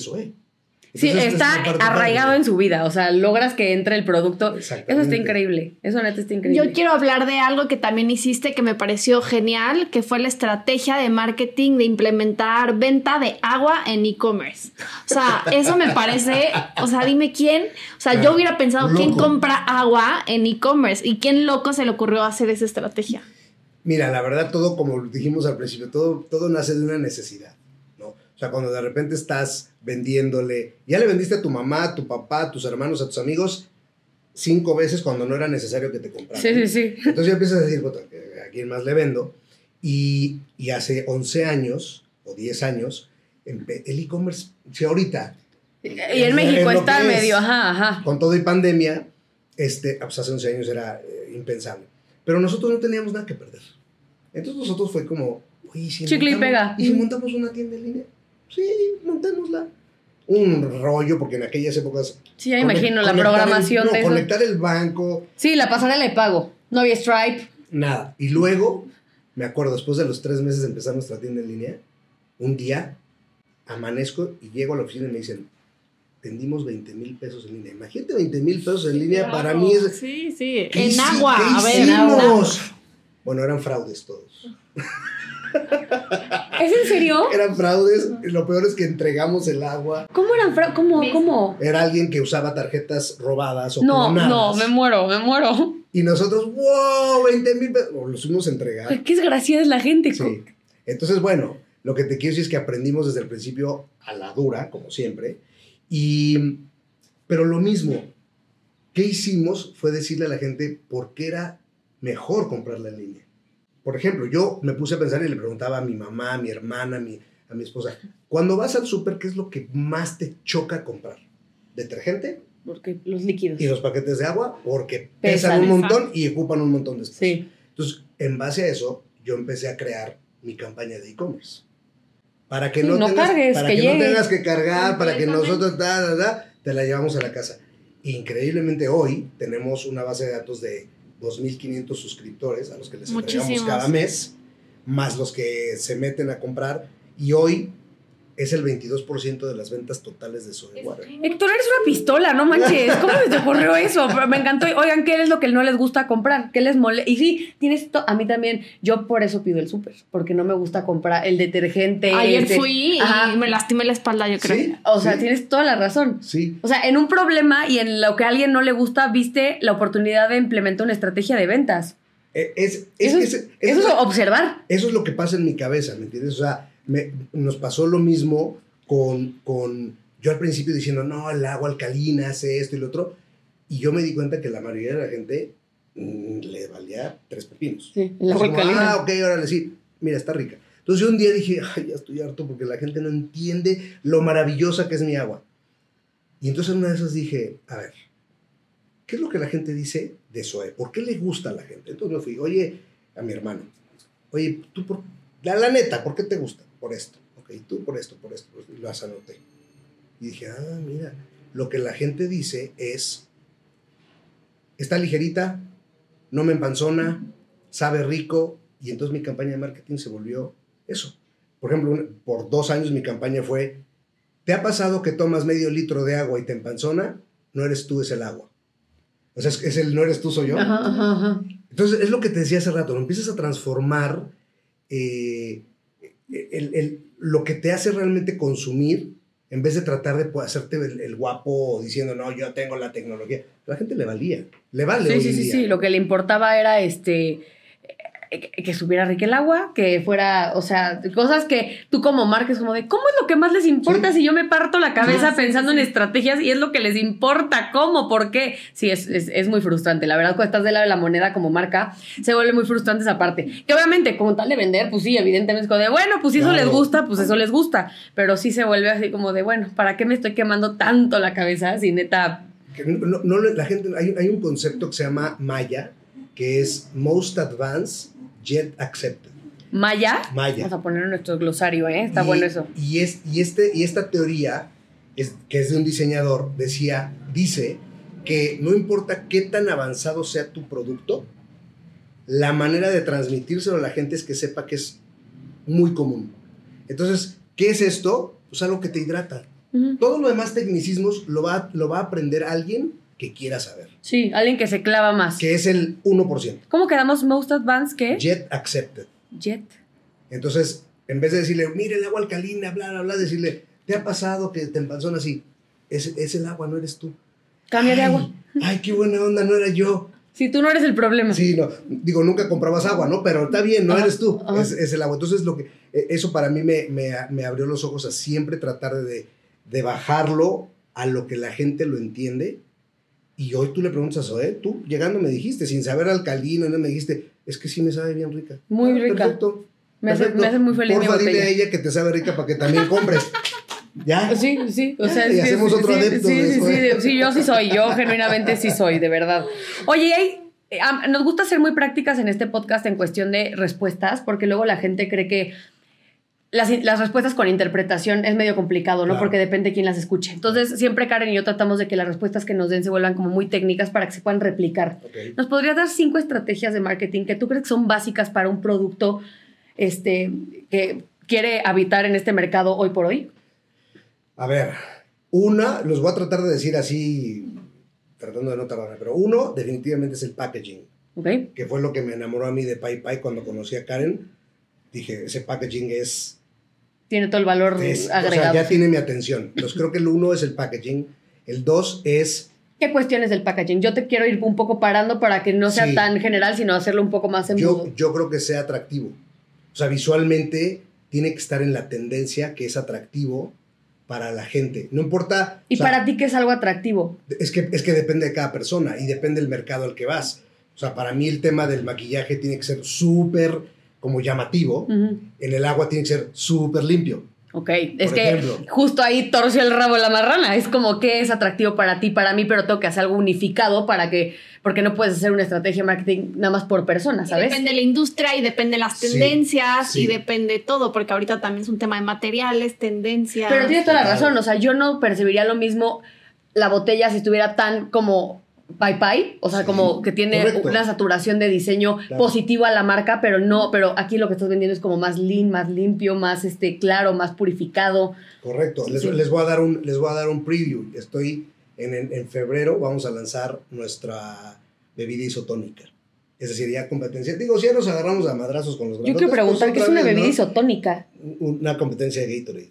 Sí, está es arraigado padre. en su vida. O sea, logras que entre el producto. Eso está increíble. Eso neta está increíble. Yo quiero hablar de algo que también hiciste que me pareció genial, que fue la estrategia de marketing de implementar venta de agua en e-commerce. O sea, eso me parece, o sea, dime quién, o sea, yo hubiera pensado quién compra agua en e-commerce y quién loco se le ocurrió hacer esa estrategia. Mira, la verdad, todo, como dijimos al principio, todo, todo nace de una necesidad. O sea, cuando de repente estás vendiéndole, ya le vendiste a tu mamá, a tu papá, a tus hermanos, a tus amigos, cinco veces cuando no era necesario que te compraran. Sí, sí, sí. Entonces ya empiezas a decir, "Puta, ¿a quién más le vendo? Y, y hace 11 años o 10 años, el e-commerce, si ahorita, Y en México está es. medio, ajá, ajá. con todo y pandemia, este, pues hace 11 años era eh, impensable. Pero nosotros no teníamos nada que perder. Entonces nosotros fue como, oye, ¿y si Chicle y montamos- pega. ¿Y si montamos una tienda en línea? Sí, montémosla. Un rollo, porque en aquellas épocas... Sí, ya imagino la conectar el- programación no, de eso. conectar el banco, Sí, la pasarela de pago. No había Stripe. Nada. Y luego, me acuerdo, después de los tres meses de empezar nuestra tienda en línea, un día amanezco y llego a la oficina y me dicen, vendimos 20 mil pesos en línea. Imagínate 20 mil pesos en línea, para mí es... Sí, sí. ¿qué En agua, qué a ver. hicimos? Bueno, eran fraudes todos. *laughs* *laughs* ¿Es en serio? Eran fraudes. Lo peor es que entregamos el agua. ¿Cómo eran? fra- ¿Cómo? ¿Cómo? Era alguien que usaba tarjetas robadas o No, clonadas. no, me muero, me muero. Y nosotros, wow, 20 mil pesos. Los fuimos a entregar. Qué desgraciada es la gente. Sí. Entonces, bueno, lo que te quiero decir es que aprendimos desde el principio a la dura, como siempre. Y, pero lo mismo, ¿qué hicimos? Fue decirle a la gente por qué era mejor comprarla en línea. Por ejemplo, yo me puse a pensar y le preguntaba a mi mamá, a mi hermana, a mi, a mi esposa, cuando vas al súper, ¿qué es lo que más te choca comprar? ¿Detergente? Porque los líquidos. Y los paquetes de agua, porque Pesan, pesan un montón y ocupan un montón de espacio. Sí. Entonces, en base a eso, yo empecé a crear mi campaña de e-commerce. Para que Sí, no, no tengas, cargues, para que que no tengas que cargar, para que nosotros da, da, da, te la llevamos a la casa. Increíblemente hoy tenemos una base de datos de 2.500 suscriptores a los que les entregamos Muchísimos. cada mes, más los que se meten a comprar. Y hoy es el 22% de las ventas totales de soda water. Héctor, eres una pistola, no manches. ¿Cómo se te ocurrió eso? Pero me encantó. Oigan, ¿qué es lo que no les gusta comprar? ¿Qué les molesta? Y sí, tienes to- a mí también. Yo por eso pido el súper, porque no me gusta comprar el detergente. Ayer este- fui Ajá. y me lastimé la espalda, yo creo. Sí. O sea, tienes toda la razón. Sí. O sea, en un problema y en lo que a alguien no le gusta, viste la oportunidad de implementar una estrategia de ventas. Eh, Es, es- Eso es- es, es- eso es observar. Eso es lo que pasa en mi cabeza, ¿me entiendes? O sea, me- nos pasó lo mismo con, con, yo al principio diciendo, no, el agua alcalina hace esto y lo otro, y yo me di cuenta que la mayoría de la gente mm, le valía tres pepinos. Sí, el agua alcalina. Ah, ok, órale, sí, mira, está rica. Entonces yo un día dije, ay, ya estoy harto porque la gente no entiende lo maravillosa que es mi agua. Y entonces en una de esas dije, a ver, ¿qué es lo que la gente dice de Zoe? ¿Por qué le gusta a la gente? Entonces me fui, oye, a mi hermano, oye, tú por, la, la neta, ¿por qué te gusta? Por esto, ok, tú por esto, por esto, por esto, y las anoté. Y dije, ah, mira, lo que la gente dice es, está ligerita, no me empanzona, sabe rico, y entonces mi campaña de marketing se volvió eso. Por ejemplo, por dos años mi campaña fue, ¿te ha pasado que tomas medio litro de agua y te empanzona? No eres tú, es el agua. O sea, es, es el no eres tú, soy yo. Ajá, ajá, ajá. Entonces, es lo que te decía hace rato, lo empiezas a transformar eh, el- el- lo que te hace realmente consumir, en vez de tratar de hacerte el, el guapo diciendo, no, yo tengo la tecnología. La gente le valía, le vale. Sí, hoy sí, en sí, día. sí. Lo que le importaba era este eh, que subiera rica el agua, que fuera, o sea, cosas que tú como marques como de, ¿cómo es lo que más les importa Sí. si yo me parto la cabeza sí, pensando sí, en estrategias y es lo que les importa? ¿Cómo? ¿Por qué? Sí, es, es, es muy frustrante. La verdad, cuando estás del lado de la moneda como marca, se vuelve muy frustrante esa parte. Que obviamente, como tal de vender, pues sí, evidentemente es como de, bueno, pues si eso les gusta, pues eso les gusta. Pero sí se vuelve así como de, bueno, ¿para qué me estoy quemando tanto la cabeza si neta Que no, no- la gente, hay, hay un concepto que se llama Maya, que es Most Advanced Yet Accepted. Maya? Maya. Vamos a poner en nuestro glosario, ¿eh? Está Y- bueno eso. Y, es, y, este, y esta teoría, es, que es de un diseñador, decía, dice que no importa qué tan avanzado sea tu producto, la manera de transmitírselo a la gente es que sepa que es muy común. Entonces, ¿qué es esto? Pues algo que te hidrata. Ujú. Todo lo demás tecnicismos lo va, lo va a aprender alguien que quiera saber, Sí, alguien que se clava más. que es el 1%. ¿Cómo quedamos most advanced qué? Jet accepted. Jet. Entonces, en vez de decirle, mire el agua alcalina, bla, bla, bla, decirle, ¿te ha pasado que te empanzona así? Es, es el agua, no eres tú. Cambia de agua. Ay, qué buena onda, no era yo. Si tú no eres el problema. Sí, no, digo, nunca comprabas agua, ¿no? Pero está bien, no Ajá, eres tú, es, es el agua. Entonces, lo que, eh, eso para mí me, me, me abrió los ojos a siempre tratar de, de bajarlo a lo que la gente lo entiende. Y hoy tú le preguntas a Zoe, tú llegando me dijiste, sin saber alcalino, no me dijiste, es que sí me sabe bien rica. Muy Ah, rica. Perfecto. Me hace- perfecto. me hace muy feliz mi Porfa, dile a ella que te sabe rica para que también compres. *laughs* ¿Ya? Sí, sí, o sea, y sí, hacemos sí, otro sí, adepto sí, de eso, ¿eh? sí, yo sí soy, yo genuinamente sí soy, de verdad. Oye, hay- eh, nos gusta ser muy prácticas en este podcast en cuestión de respuestas, porque luego la gente cree que las, las respuestas con interpretación es medio complicado, ¿no? Claro. Porque depende de quién las escuche. Entonces, siempre Karen y yo tratamos de que las respuestas que nos den se vuelvan como muy técnicas para que se puedan replicar. ¿Nos podrías dar cinco estrategias de marketing que tú crees que son básicas para un producto este, que quiere habitar en este mercado hoy por hoy? A ver, una, los voy a tratar de decir así, tratando de no tardarme, pero uno definitivamente es el packaging, ¿Ok? que fue lo que me enamoró a mí de Pai Pai cuando conocí a Karen. Dije, ese packaging es, Tiene todo el valor es- o sea, agregado. ya tiene mi atención. Entonces creo que el uno es el packaging, el dos es, ¿Qué cuestiones del packaging? Yo te quiero ir un poco parando para que no sea Sí. tan general, sino hacerlo un poco más embudo. yo, yo creo que sea atractivo. O sea, visualmente tiene que estar en la tendencia que es atractivo para la gente. No importa... y o sea, para ti, ¿qué es algo atractivo? Es que, es que depende de cada persona y depende del mercado al que vas. O sea, para mí el tema del maquillaje tiene que ser súper como llamativo. En el agua tiene que ser súper limpio. Ok, es que ejemplo. justo ahí torció el rabo la marrana. Es como que es atractivo para ti, para mí, pero tengo que hacer algo unificado para que, porque no puedes hacer una estrategia de marketing nada más por persona, Y ¿sabes? Depende de la industria y depende de las tendencias sí. y depende de todo, porque ahorita también es un tema de materiales, tendencias. Pero tienes toda la razón, o sea, yo no percibiría lo mismo la botella si estuviera tan como Pai Pai, o sea, Sí, como que tiene correcto. una saturación de diseño Claro. positivo a la marca, pero no, pero aquí lo que estás vendiendo es como más lean, más limpio, más este claro, más purificado. Correcto. Les, Sí. les voy a dar un, les voy a dar un preview. Estoy en, en, en febrero, vamos a lanzar nuestra bebida isotónica. Es decir, ya competencia. Digo, si ya nos agarramos a madrazos con los Yo grandotes, quiero preguntar pues qué es una bebida ¿no? isotónica. Una competencia de Gatorade.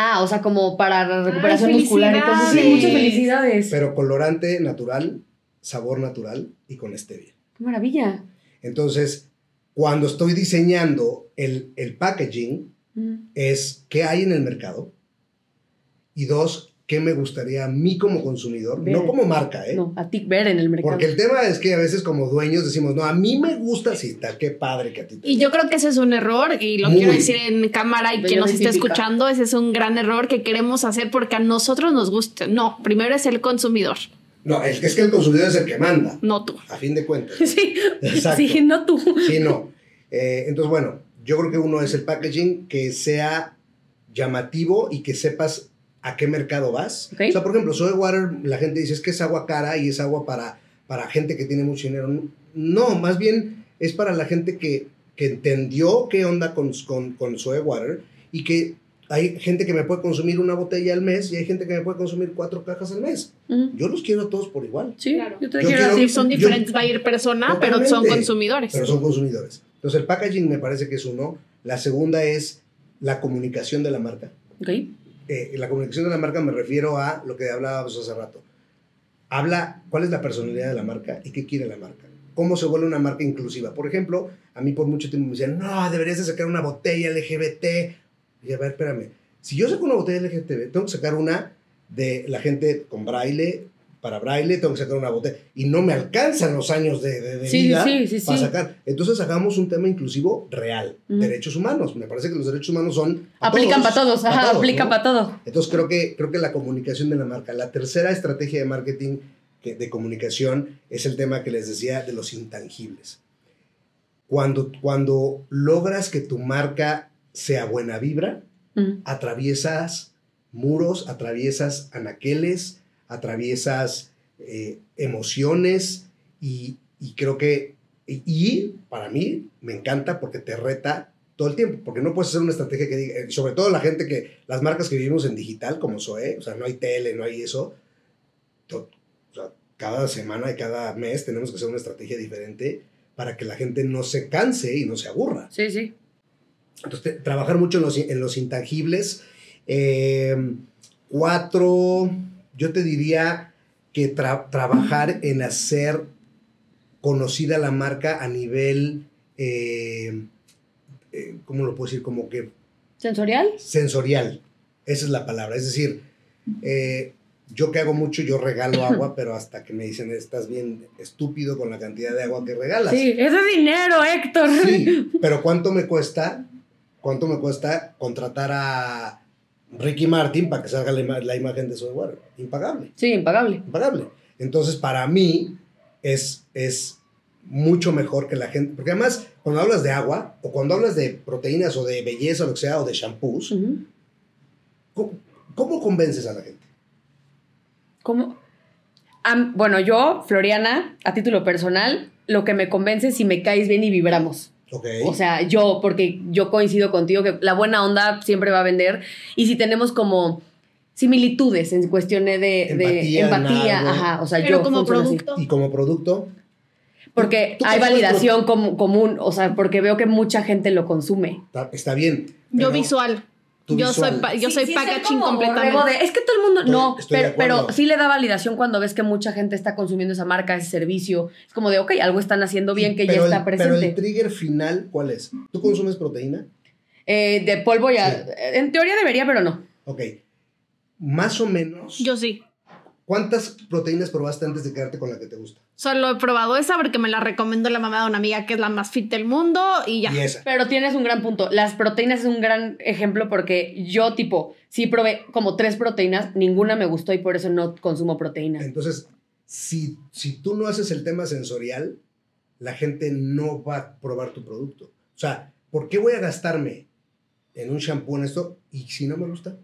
Ah, o sea, como para la recuperación Ay, muscular. Entonces, sí, muchas felicidades. Pero colorante natural, sabor natural y con stevia. Qué maravilla. Entonces, cuando estoy diseñando el, el packaging, Mm. es qué hay en el mercado y dos, qué me gustaría a mí como consumidor, Ver. no como marca, ¿eh? No, a ti ver en el mercado. Porque el tema es que a veces como dueños decimos, no, a mí me gusta, está, qué padre que a ti te Y yo creo que ese es un error, y lo Muy. quiero decir en cámara y quien nos esté escuchando, ese es un gran error que queremos hacer porque a nosotros nos gusta. No, primero es el consumidor, No, es, es que el consumidor es el que manda, no tú. a fin de cuentas. *laughs* Sí, Exacto. sí, no tú. Sí, no. Eh, entonces, bueno, yo creo que uno es el packaging que sea llamativo y que sepas a qué mercado vas. Ok. O sea, por ejemplo, soy water, la gente dice es que es agua cara y es agua para, para gente que tiene mucho dinero. No, más bien es para la gente que, que entendió qué onda con, con, con Soy Water y que hay gente que me puede consumir una botella al mes y hay gente que me puede consumir cuatro cajas al mes. Yo los quiero a todos por igual. Sí, Claro. yo te Yo quiero. Sí, son yo- diferentes, va a ir persona, pero son consumidores. Pero son consumidores. Entonces el packaging me parece que es uno. La segunda es la comunicación de la marca. Ok. Eh, la comunicación de la marca me refiero a lo que hablábamos hace rato. Habla cuál es la personalidad de la marca y qué quiere la marca. Cómo se vuelve una marca inclusiva. Por ejemplo, a mí por mucho tiempo me decían, no, deberías de sacar una botella LGBT. Y a ver, espérame. Si yo saco una botella LGBT, tengo que sacar una de la gente con braille, para braille, tengo que sacar una botella. Y no me alcanzan los años de, de- de Sí, vida sí, sí, para sacar. Entonces hagamos un tema inclusivo real. Derechos humanos. Me parece que los derechos humanos son... Aplican para todos, pa' ajá, todos, aplica ¿no? para todo. Entonces creo que, creo que la comunicación de la marca, la tercera estrategia de marketing que, de comunicación es el tema que les decía de los intangibles. Cuando, cuando logras que tu marca sea buena vibra, atraviesas muros, atraviesas anaqueles, atraviesas eh, emociones y, y creo que, y, para mí me encanta porque te reta todo el tiempo, porque no puedes hacer una estrategia que diga, eh, sobre todo la gente que, las marcas que vivimos en digital como Zoe, o sea, no hay tele, no hay eso, to- o sea, cada semana y cada mes tenemos que hacer una estrategia diferente para que la gente no se canse y no se aburra. Sí, sí. Entonces, te- trabajar mucho en los, en los intangibles. Eh, cuatro, yo te diría que tra- trabajar en hacer conocida la marca a nivel, eh, eh, ¿cómo lo puedo decir? Como que ¿Sensorial? sensorial. Esa es la palabra. Es decir, eh, yo que hago mucho, yo regalo agua, *laughs* pero hasta que me dicen, estás bien estúpido con la cantidad de agua que regalas. Sí, eso es dinero, Héctor. Sí, *laughs* pero ¿cuánto me cuesta? ¿Cuánto me cuesta contratar a Ricky Martin para que salga la, ima- la imagen de software? Impagable, Sí, impagable. impagable. Entonces, para mí es, es mucho mejor que la gente, porque además, cuando hablas de agua, o cuando hablas de proteínas, o de belleza, o lo que sea, o de shampoos. ¿cómo, cómo convences a la gente? ¿Cómo? Bueno, yo, Floriana, a título personal, lo que me convence es si me caes bien y vibramos. O sea, yo, porque yo coincido contigo que la buena onda siempre va a vender. Y si tenemos como similitudes en cuestiones de de Empatía, empatía, en algo. ajá, o sea, Pero yo como así. producto. y como producto, Porque hay validación com- común, o sea, porque veo que mucha gente lo consume. está, está bien. Yo visual. Yo visual. soy, pa- yo Sí, soy sí, packaging completamente. de- es que todo el mundo. Estoy- no, estoy pero, pero sí le da validación cuando ves que mucha gente está consumiendo esa marca, ese servicio. Es como de, ok, algo están haciendo bien que ya Pero el- está Pero presente. el trigger final, ¿cuál es? ¿Tú consumes proteína? Eh, de polvo ya. Sí. En teoría debería, pero no. Ok. Más o menos. Yo sí. ¿Cuántas proteínas probaste antes de quedarte con la que te gusta? Solo he probado esa porque me la recomendó la mamá de una amiga que es la más fit del mundo y ya. Y esa. Pero tienes un gran punto. Las proteínas es un gran ejemplo porque yo, tipo, sí probé como tres proteínas, ninguna me gustó y por eso no consumo proteína. Entonces, si, si tú no haces el tema sensorial, la gente no va a probar tu producto. O sea, ¿por qué voy a gastarme en un shampoo en esto y si no me gusta?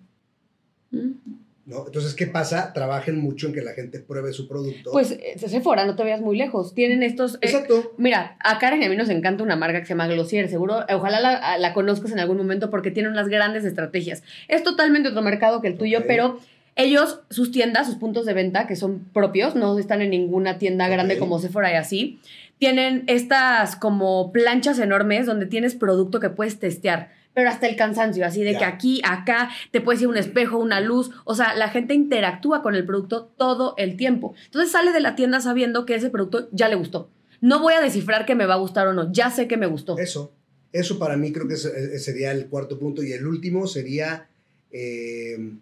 Mm. ¿No? Entonces, ¿qué pasa? Trabajen mucho en que la gente pruebe su producto. Pues eh, Sephora, no te veas muy lejos. Tienen estos. eh, Exacto. Mira, a Karen y a mí nos encanta una marca que se llama Glossier, seguro. eh, Ojalá la, la conozcas en algún momento porque tiene unas grandes estrategias. Es totalmente otro mercado que el tuyo, pero ellos, sus tiendas, sus puntos de venta, que son propios, no están en ninguna tienda grande como Sephora y así, tienen estas como planchas enormes donde tienes producto que puedes testear. Pero hasta el cansancio, así de Ya. que aquí, acá, te puedes ir un espejo, una luz. O sea, la gente interactúa con el producto todo el tiempo. Entonces sale de la tienda sabiendo que ese producto ya le gustó. No voy a descifrar que me va a gustar o no. Ya sé que me gustó. Eso. Eso para mí creo que eh, sería el cuarto punto. Y el último sería eh,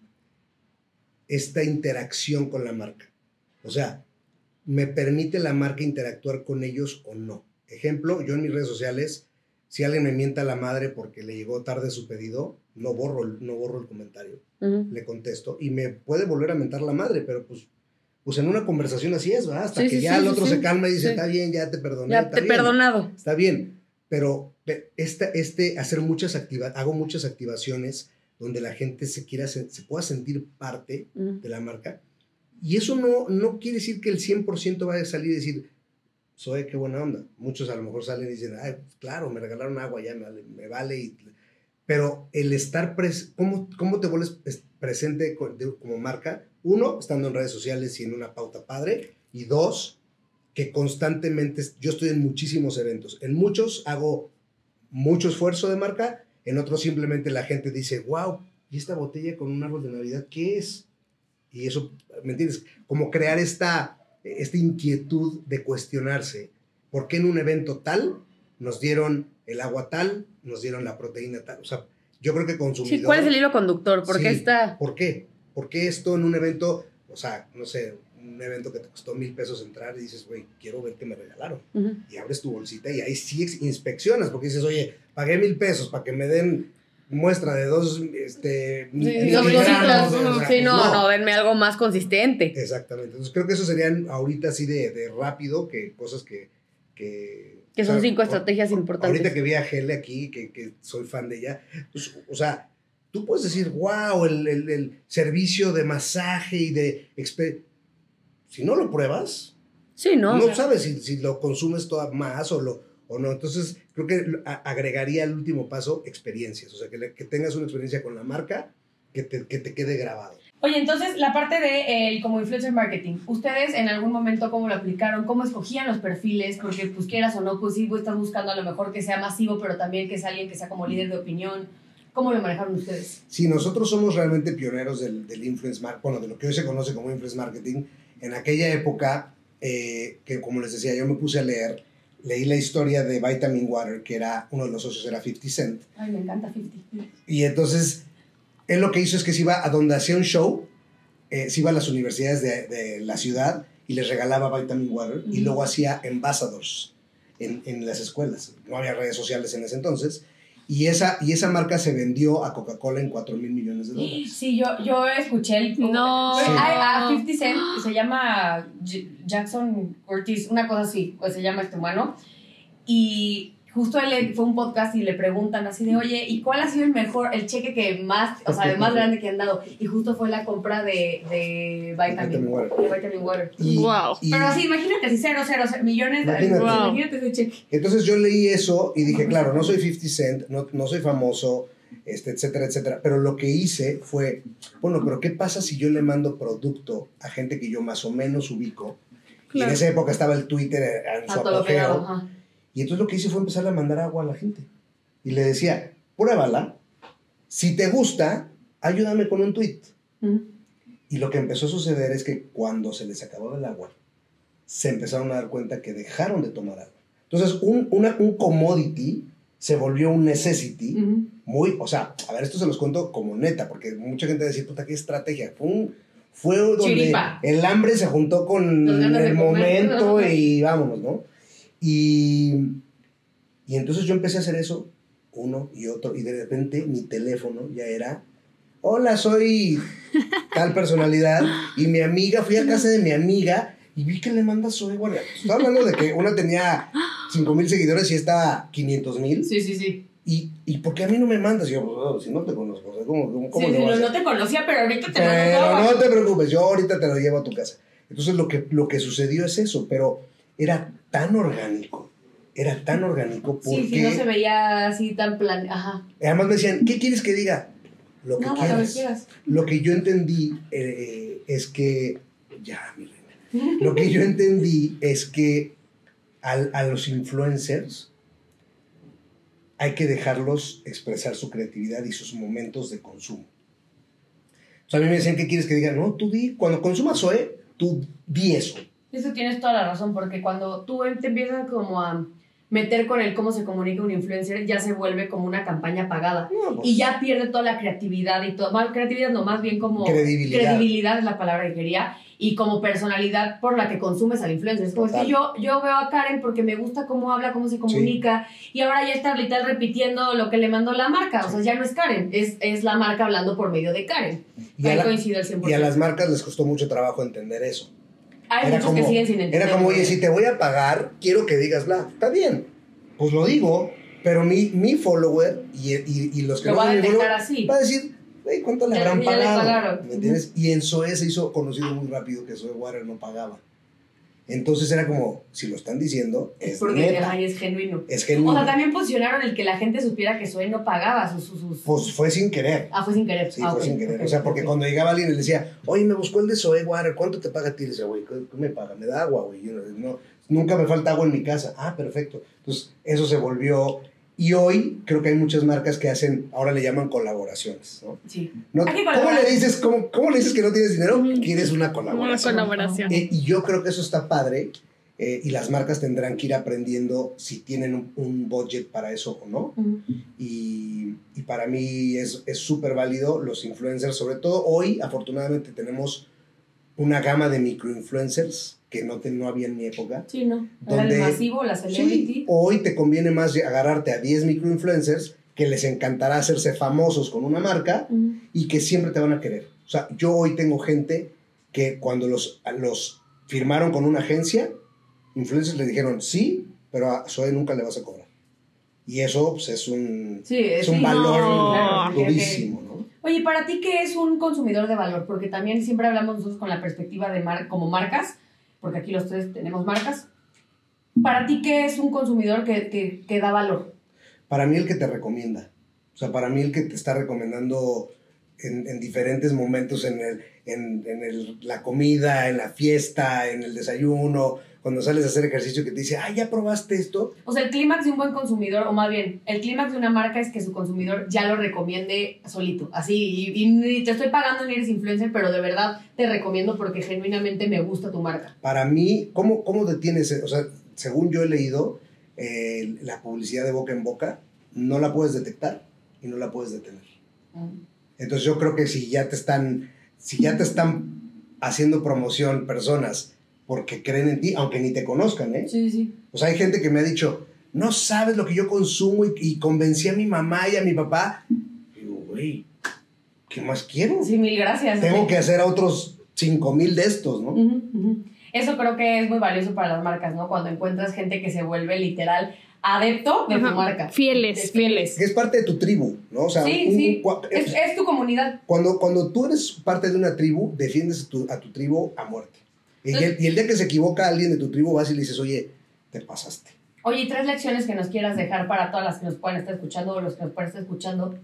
esta interacción con la marca. O sea, ¿me permite la marca interactuar con ellos o no? Ejemplo, yo en mis redes sociales, si alguien me mienta a la madre porque le llegó tarde su pedido, no borro no borro el comentario. Le contesto y me puede volver a mentar la madre, pero pues, pues en una conversación así es, ¿verdad? Hasta Sí, que sí, ya sí, el otro se calma y dice, está bien, ya te perdoné. Ya está te he perdonado. Está bien, pero pe- esta, este, hacer muchas activa hago muchas activaciones donde la gente se quiera, se, se pueda sentir parte de la marca. Y eso no, no quiere decir que el 100% vaya a salir y decir, soy qué buena onda. Muchos a lo mejor salen y dicen, ay, pues, claro, me regalaron agua, ya me vale. me vale". Y- pero el estar, pres ¿cómo, ¿cómo te vuelves pres- presente como marca? Uno, estando en redes sociales y en una pauta padre. Y dos, que constantemente, yo estoy en muchísimos eventos. En muchos hago mucho esfuerzo de marca, en otros simplemente la gente dice, wow, ¿y esta botella con un árbol de Navidad qué es? Y eso, ¿me entiendes? Como crear esta, esta inquietud de cuestionarse. ¿Por qué en un evento tal nos dieron el agua tal, nos dieron la proteína tal? O sea, yo creo que consumidor... Sí, ¿cuál es el hilo conductor? ¿Por qué está...? ¿Por qué? ¿Por qué esto en un evento, o sea, no sé, un evento que te costó mil pesos entrar y dices, güey, quiero ver qué me regalaron? Y abres tu bolsita y ahí sí inspeccionas, porque dices, oye, pagué mil pesos para que me den muestra de dos, este... Sí, mil dos miligramos, cositas. o sea, Sí, no, no, denme algo más consistente. Exactamente. Entonces creo que eso serían ahorita así de, de rápido, que cosas que... Que, Que son o sea, cinco o- estrategias importantes. Ahorita que vi a Gele aquí, que, que soy fan de ella, pues, o sea, tú puedes decir, wow, el, el- el servicio de masaje y de... exper-". Si no lo pruebas, Sí, ¿no? no, O sea, sabes si, si lo consumes todo más o, lo, o no. Entonces, creo que agregaría el último paso, experiencias. O sea, que, le- que tengas una experiencia con la marca que te, que te quede grabado. Oye, entonces la parte de el, como influencer marketing, ¿ustedes en algún momento cómo lo aplicaron? ¿Cómo escogían los perfiles? Porque pues quieras o no, pues sí, estás buscando a lo mejor que sea masivo, pero también que sea alguien que sea como líder de opinión. ¿Cómo lo manejaron ustedes? Sí, nosotros somos realmente pioneros del, del influence marketing, bueno, de lo que hoy se conoce como influence marketing. En aquella época, eh, que como les decía, yo me puse a leer, leí la historia de Vitamin Water, que era uno de los socios, era 50 Cent. Ay, me encanta 50. Y entonces, él lo que hizo es que se iba a donde hacía un show, eh, se iba a las universidades de, de la ciudad y les regalaba Vitamin Water y luego hacía ambassadors en, en las escuelas. No había redes sociales en ese entonces. Y esa, y esa marca se vendió a Coca-Cola en 4 mil millones de dólares. Sí, yo, yo escuché el... No. Sí. hay- A 50 Cent se llama Jackson Curtis, una cosa así, pues se llama este humano. Y justo él le- fue un podcast y le preguntan así de, oye, ¿y cuál ha sido el mejor, el cheque que más, o sea, el más grande que han dado? Y justo fue la compra de, de Vitamin, Vitamin Water. de Vitamin Water. Y, Wow. y- Pero así, imagínate, así cero, cero, cero, millones de Imagínate. Wow. Imagínate ese cheque. entonces yo leí eso y dije, claro, no soy 50 Cent, no, no soy famoso, este, etcétera, etcétera. Pero lo que hice fue, bueno, pero ¿qué pasa si yo le mando producto a gente que yo más o menos ubico? Y en esa época estaba el Twitter en su A todo lo que apogeo. Y entonces lo que hice fue empezar a mandar agua a la gente. Y le decía, pruébala. Si te gusta, ayúdame con un tweet. Y lo que empezó a suceder es que cuando se les acababa el agua, se empezaron a dar cuenta que dejaron de tomar agua. Entonces, un, una- un commodity se volvió un necessity muy, o sea, a ver, esto se los cuento como neta, porque mucha gente va a decir, puta, qué estrategia. Fue, un, fue donde Chiripa. el hambre se juntó con el comer. momento y vámonos, ¿no? Y, y entonces yo empecé a hacer eso, uno y otro, y de repente mi teléfono ya era, hola, soy tal personalidad, y mi amiga, fui a casa de mi amiga y vi que le manda soy guardia. Estaba hablando de que una tenía 5 mil seguidores y esta 500 mil. Sí, sí, sí. ¿y, ¿y por qué a mí no me mandas? Y yo, oh, si no te conozco, ¿cómo, cómo, cómo Sí, no, no te conocía, pero ahorita te mando pero todo. no te preocupes, yo ahorita te lo llevo a tu casa. Entonces lo que, lo que sucedió es eso, pero era tan orgánico, era tan orgánico porque... Sí, sí, no se veía así tan plan. Ajá. Además me decían, ¿qué quieres que diga? Lo que Nada, quieras. lo que quieras. Lo que yo entendí eh, es que... Ya, mi reina. Lo que yo entendí es que al- a los influencers hay que dejarlos expresar su creatividad y sus momentos de consumo. O sea, a mí me decían, ¿qué quieres que diga? No, tú di, cuando consumas Zoe, tú di eso. Eso tienes toda la razón, porque cuando tú te empiezas como a meter con el cómo se comunica un influencer, ya se vuelve como una campaña pagada. No, pues, Y ya pierde toda la creatividad y todo. Más creatividad, no, más bien como. Credibilidad. Credibilidad es la palabra que quería. Y como personalidad por la que consumes al influencer. Es como si yo, yo veo a Karen porque me gusta cómo habla, cómo se comunica. Y ahora ya está literal repitiendo lo que le mandó la marca. O sea, ya no es Karen, es, es la marca hablando por medio de Karen. y, Ahí la- coincido al 100%. y a las marcas les costó mucho trabajo entender eso. Hay Era muchos como, que siguen sin entender. era como, oye, si te voy a pagar, quiero que digas bla. Está bien, pues lo digo, pero mi, mi follower y, y, y los que Lo no va a follower, así. va a decir, "Güey, ¿cuánto le habrán le pagado? ¿Me entiendes? Y en Zoe se hizo conocido muy rápido que Zoe Water no pagaba. Entonces era como, si lo están diciendo, es Porque neta, ay, es genuino. es O genuino. sea, también posicionaron el que la gente supiera que Zoe no pagaba sus... sus, sus- Pues fue sin querer. Ah, fue sin querer. Sí, Ah, fue sin querer. o sea, porque cuando llegaba alguien y le decía, oye, me buscó el de Zoe Water, ¿cuánto te paga a ti? Le decía, güey, ¿qué, me paga? Me da agua, güey. Yo no- nunca me falta agua en mi casa. Ah, perfecto. Entonces, eso se volvió. Y hoy creo que hay muchas marcas que hacen, ahora le llaman colaboraciones, ¿no? Sí. No- ¿Cómo le dices, cómo, cómo le dices que no tienes dinero? Quieres una Una colaboración. colaboración. Eh, y yo creo que eso está padre. eh, y las marcas tendrán que ir aprendiendo si tienen un, un budget para eso o no. Y, y para mí es es súper válido los influencers, sobre todo hoy afortunadamente tenemos una gama de microinfluencers que no, te, no había en mi época. Sí, ¿no? Era Donde- el masivo, la celebrity. Sí, hoy te conviene más agarrarte a 10 microinfluencers que les encantará hacerse famosos con una marca Ujú. y que siempre te van a querer. O sea, yo hoy tengo gente que cuando los, los firmaron con una agencia, influencers le dijeron sí, pero a Zoe nunca le vas a cobrar. Y eso pues, es un, Sí, es sí, un valor claro, porque- durísimo, ¿no? Oye, ¿para ti qué es un consumidor de valor? Porque también siempre hablamos nosotros con la perspectiva de mar como marcas, porque aquí los tres tenemos marcas. ¿Para ti qué es un consumidor que, que, da valor? Para mí el que te recomienda. O sea, para mí el que te está recomendando en, en diferentes momentos, en, el, en, en el- la comida, en la fiesta, en el desayuno, cuando sales a hacer ejercicio que te dice, ah, ya probaste esto. O sea, el clímax de un buen consumidor, o más bien, el clímax de una marca es que su consumidor ya lo recomiende solito, así, y, y te estoy pagando ni eres influencer, pero de verdad te recomiendo porque genuinamente me gusta tu marca. Para mí, ¿cómo, cómo detienes? O sea, según yo he leído, eh, la publicidad de boca en boca no la puedes detectar y no la puedes detener. Entonces yo creo que si ya te están, si ya te están haciendo promoción personas porque creen en ti, aunque ni te conozcan, ¿eh? Sí, sí. O sea, hay gente que me ha dicho, no sabes lo que yo consumo y, y convencí a mi mamá y a mi papá. Digo, güey, ¿qué más quiero? Sí, mil gracias. Tengo que hacer a otros 5 mil de estos, ¿no? Ujú, ujú. Eso creo que es muy valioso para las marcas, ¿no? Cuando encuentras gente que se vuelve literal adepto de tu Ajá. marca. Fieles, De fieles. Que es parte de tu tribu, ¿no? O sea, Sí, un- sí. Es, es tu comunidad. Cuando, cuando tú eres parte de una tribu, defiendes a tu, a tu tribu a muerte. Y el, y el día que se equivoca alguien de tu tribu, vas y le dices, oye, te pasaste. Oye, y tres lecciones que nos quieras dejar para todas las que nos puedan estar escuchando o los que nos puedan estar escuchando.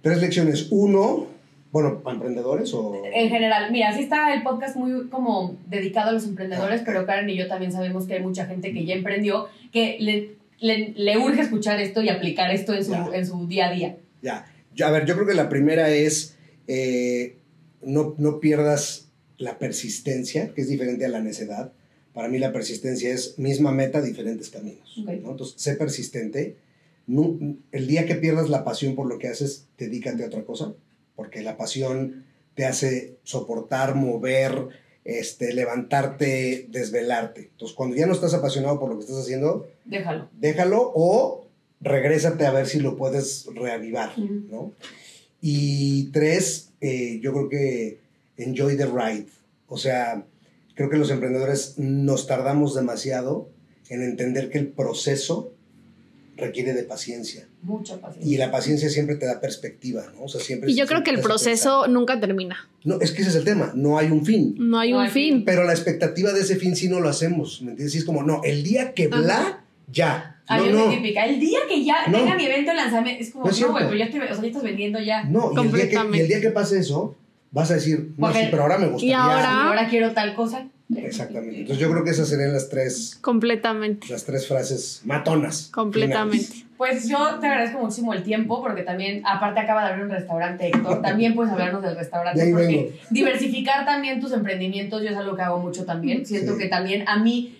Tres lecciones. Uno, bueno, ¿para emprendedores o...? En general, mira, sí está el podcast muy como dedicado a los emprendedores, pero Karen y yo también sabemos que hay mucha gente que ya emprendió, que le, le, le urge escuchar esto y aplicar esto en su, Ya. en su día a día. Ya. Yo- a ver, yo creo que la primera es eh, no, no pierdas la persistencia, que es diferente a la necedad. Para mí la persistencia es misma meta, diferentes caminos. ¿no? Entonces, sé persistente. El día que pierdas la pasión por lo que haces, dedícate a otra cosa, porque la pasión te hace soportar, mover, este, levantarte, desvelarte. Entonces, cuando ya no estás apasionado por lo que estás haciendo, Déjalo. déjalo o regrésate a ver si lo puedes reavivar. ¿no? Y tres, eh, yo creo que enjoy the ride. O sea, creo que los emprendedores nos tardamos demasiado en entender que el proceso requiere de paciencia. Mucha paciencia. Y la paciencia siempre te da perspectiva, ¿no? O sea, siempre... Y yo creo que el proceso nunca termina. No, es que ese es el tema, no hay un fin. No hay No un hay fin. Pero la expectativa de ese fin sí no lo hacemos, ¿me entiendes? Sí es como, no, el día que bla, ya. Ah, No, yo soy no, típica. El día que ya No. tenga mi evento de lanzamiento, es como, No güey, pero ya, te, o sea, ya estás vendiendo ya. no. Y el, día que, y el día que pase eso, vas a decir, no, Porque- sí, pero ahora me gustaría. Y ahora- Y ahora quiero tal cosa. Exactamente. Entonces yo creo que esas serían las tres, Completamente. las tres frases matonas. Completamente. Pues yo te agradezco muchísimo el tiempo porque también, aparte acaba de abrir un restaurante, Héctor, también puedes hablarnos del restaurante. De ahí porque vengo. diversificar también tus emprendimientos, yo es algo que hago mucho también. Siento Sí. que también a mí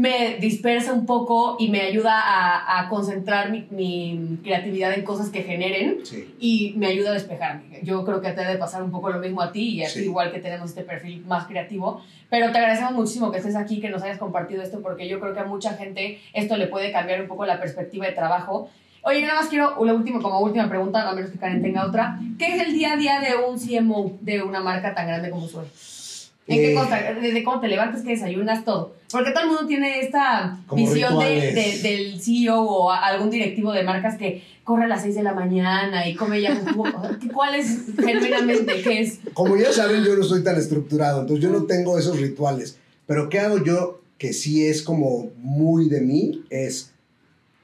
me dispersa un poco y me ayuda a, a concentrar mi, mi creatividad en cosas que generen Sí. y me ayuda a despejarme. Yo creo que te debe pasar un poco lo mismo a ti y a ti Sí. igual que tenemos este perfil más creativo, pero te agradecemos muchísimo que estés aquí, que nos hayas compartido esto porque yo creo que a mucha gente esto le puede cambiar un poco la perspectiva de trabajo. Oye, nada más quiero, lo último, como última pregunta, a menos que Karen tenga otra. ¿Qué es el día a día de un CMO de una marca tan grande como Soy? ¿En qué Eh, consta? Desde cómo te levantas, qué desayunas, todo. Porque todo el mundo tiene esta Como visión de, de- del CEO o algún directivo de marcas que corre a las 6 de la mañana y come ya un jugo. ¿Cuál es genuinamente? ¿Qué es? Como ya saben, yo no soy tan estructurado, entonces yo no tengo esos rituales. Pero ¿qué hago yo que sí es como muy de mí? Es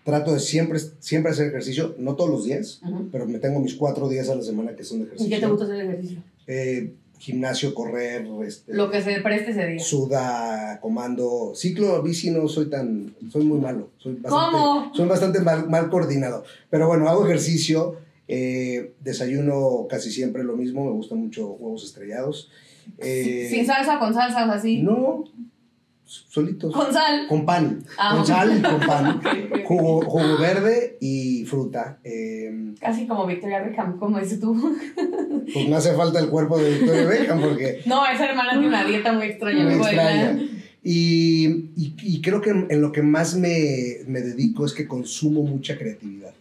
trato de siempre, siempre hacer ejercicio, no todos los días, Ujú. pero me tengo mis cuatro días a la semana que son de ¿Y ejercicio. qué te gusta hacer ejercicio? Eh, gimnasio, correr, este, Lo que se preste ese día. suda, comando. Ciclo, bici no soy tan, soy muy malo. Soy bastante, ¿Cómo? Soy bastante mal, mal coordinado. Pero bueno, hago ejercicio, eh, desayuno casi siempre lo mismo, me gustan mucho huevos estrellados. Eh, Sin salsa, con salsa, o sea, así. No, solitos. Con sal. Con pan, Ah, con sal y con pan. *laughs* Jugo, jugo verde y fruta. Eh, Casi como Victoria Beckham, como dices tú. *laughs* pues no hace falta el cuerpo de Victoria Beckham porque *laughs* No, esa hermana tiene una dieta muy extraña. Y, y, y creo que en, en lo que más me, me dedico es que consumo mucha creatividad.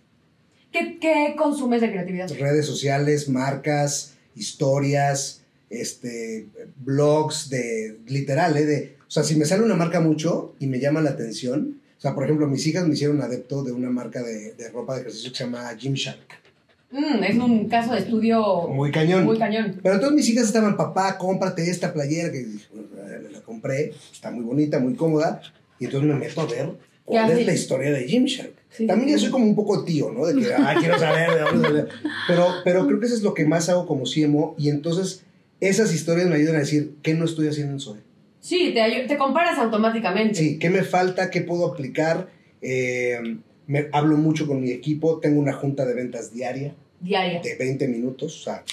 ¿Qué, ¿Qué consumes de creatividad? Redes sociales, marcas, historias, este, blogs de literal, ¿eh? de, o sea, si me sale una marca mucho y me llama la atención, o sea, por ejemplo, mis hijas me hicieron adepto de una marca de, de ropa de ejercicio que se llama Gymshark. Mm, es un caso de estudio Muy cañón. muy cañón. Pero entonces mis hijas estaban, papá, cómprate esta playera, que "Bueno, la compré, está muy bonita, muy cómoda, y entonces me meto a ver cuál es la historia de Gymshark. Sí, También sí, ya sí. soy como un poco tío, ¿no? De que, ah, quiero saber de dónde salió. Pero, pero creo que eso es lo que más hago como CMO, y entonces esas historias me ayudan a decir, ¿qué no estoy haciendo en Zoe? Sí, te, te comparas automáticamente. Sí, ¿qué me falta? ¿Qué puedo aplicar? Eh, me, hablo mucho con mi equipo, tengo una junta de ventas diaria Diaria. de 20 minutos, o sea,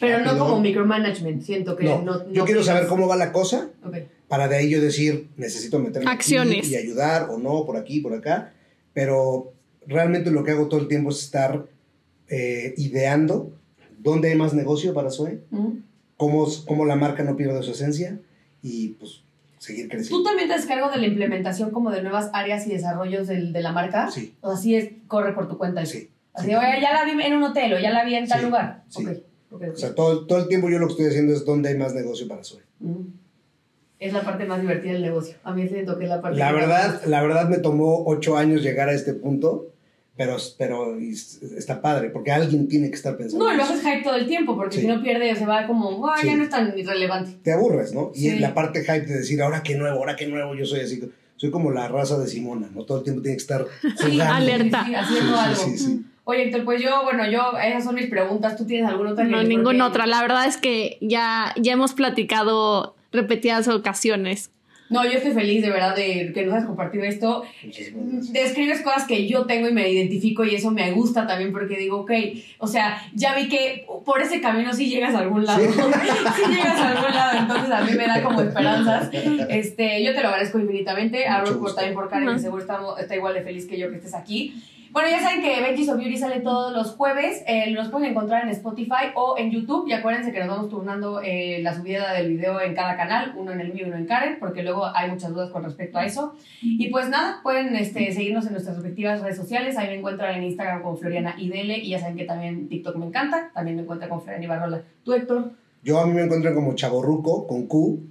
Pero no rápido. como micromanagement. Siento que no, no. yo quiero saber cómo va la cosa Ok. para de ahí yo decir, necesito meterme aquí Acciones. y ayudar o no, por aquí, por acá, pero realmente lo que hago todo el tiempo es estar eh, ideando dónde hay más negocio para Zoe, Ujú. cómo, cómo la marca no pierde su esencia y pues seguir ¿Tú creciendo. también te descargo de la implementación como de nuevas áreas y desarrollos del- de la marca? Sí, O así es, corre por tu cuenta. sí. Así, sí. oye, ya la vi en un hotel o ya la vi en tal Sí, lugar. sí. Ok, ok, ok. O sea, todo, todo el tiempo yo lo que estoy haciendo es dónde hay más negocio para Zoe. Mm. Es la parte más divertida del negocio. A mí siento que es la parte La verdad, la verdad me tomó ocho años llegar a este punto, pero, pero y está padre, porque alguien tiene que estar pensando. No, lo haces hype todo el tiempo, porque Sí. si no pierde, se va como, "Ay, ya no es tan irrelevante. te aburres, ¿no? Y Sí. la parte hype de decir, ahora qué nuevo, ahora qué nuevo, yo soy así, soy como la raza de Simona, ¿no? Todo el tiempo tiene que estar Sí, jugando. alerta. sí, sí, Sí, haciendo sí, algo. sí, sí. Oye, Héctor, pues yo, bueno, yo, esas son mis preguntas. ¿Tú tienes alguna otra? No, ninguna otra. La verdad es que ya, ya hemos platicado repetidas ocasiones. No, yo estoy feliz de verdad de que nos hayas compartido esto. Describes cosas que yo tengo y me identifico y eso me gusta también porque digo, ok, o sea, ya vi que por ese camino sí llegas a algún lado. Sí. *laughs* Sí, llegas a algún lado, entonces a mí me da como esperanzas. Este, yo te lo agradezco infinitamente. Hablo por, también por Karen, que seguro está, está igual de feliz que yo que estés aquí. Bueno, ya saben que Veggies of Beauty sale todos los jueves. Eh, los pueden encontrar en Spotify o en YouTube. Y acuérdense que nos vamos turnando eh, la subida del video en cada canal, uno en el mío y uno en Karen, porque luego hay muchas dudas con respecto a eso. Y pues nada, pueden este, seguirnos en nuestras respectivas redes sociales. Ahí me encuentran en Instagram con Floriana Idele. Y ya saben que también TikTok me encanta. También me encuentran con Floriana Ibarrola. ¿Tú, Héctor? Yo a mí me encuentran como chaborruco con Q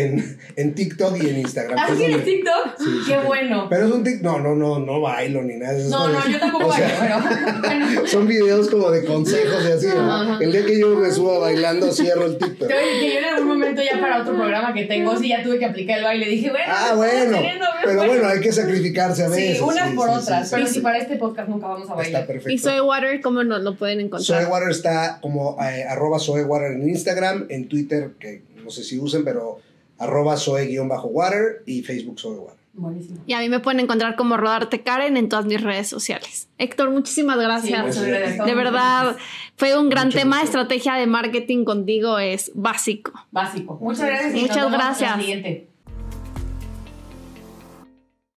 en, en TikTok y en Instagram. ¿Ah, tienes donde- TikTok? Sí, sí, Qué tengo. bueno. Pero es un TikTok, no, no, no, no bailo ni nada. es No, no, yo tampoco o bailo, sea, pero *laughs* bueno. Son videos como de consejos y así. ¿no? El día que yo me suba bailando, cierro el TikTok. Te oye, que yo en algún momento ya para otro programa que tengo, sí, ya tuve que aplicar el baile. Dije, bueno, Ah, bueno. teniendo Pero bueno. bueno, hay que sacrificarse a veces. Sí, unas sí, por sí, otras. sí, pero sí, si sí. para este podcast nunca vamos a Está bailar. perfecto. Y Soy Water, ¿cómo nos lo pueden encontrar? Soywater está como eh, arroba soywater en Instagram, en Twitter, que no sé si usen, pero arroba soy-water y Facebook soywater. Buenísimo. Y a mí me pueden encontrar como Rodarte Karen en todas mis redes sociales. Héctor, muchísimas Sí, gracias. muchas gracias. de verdad, fue un gran Mucho tema. gusto. Estrategia de marketing contigo es básico. Básico. Muchas gracias. y nos Muchas gracias. siguiente.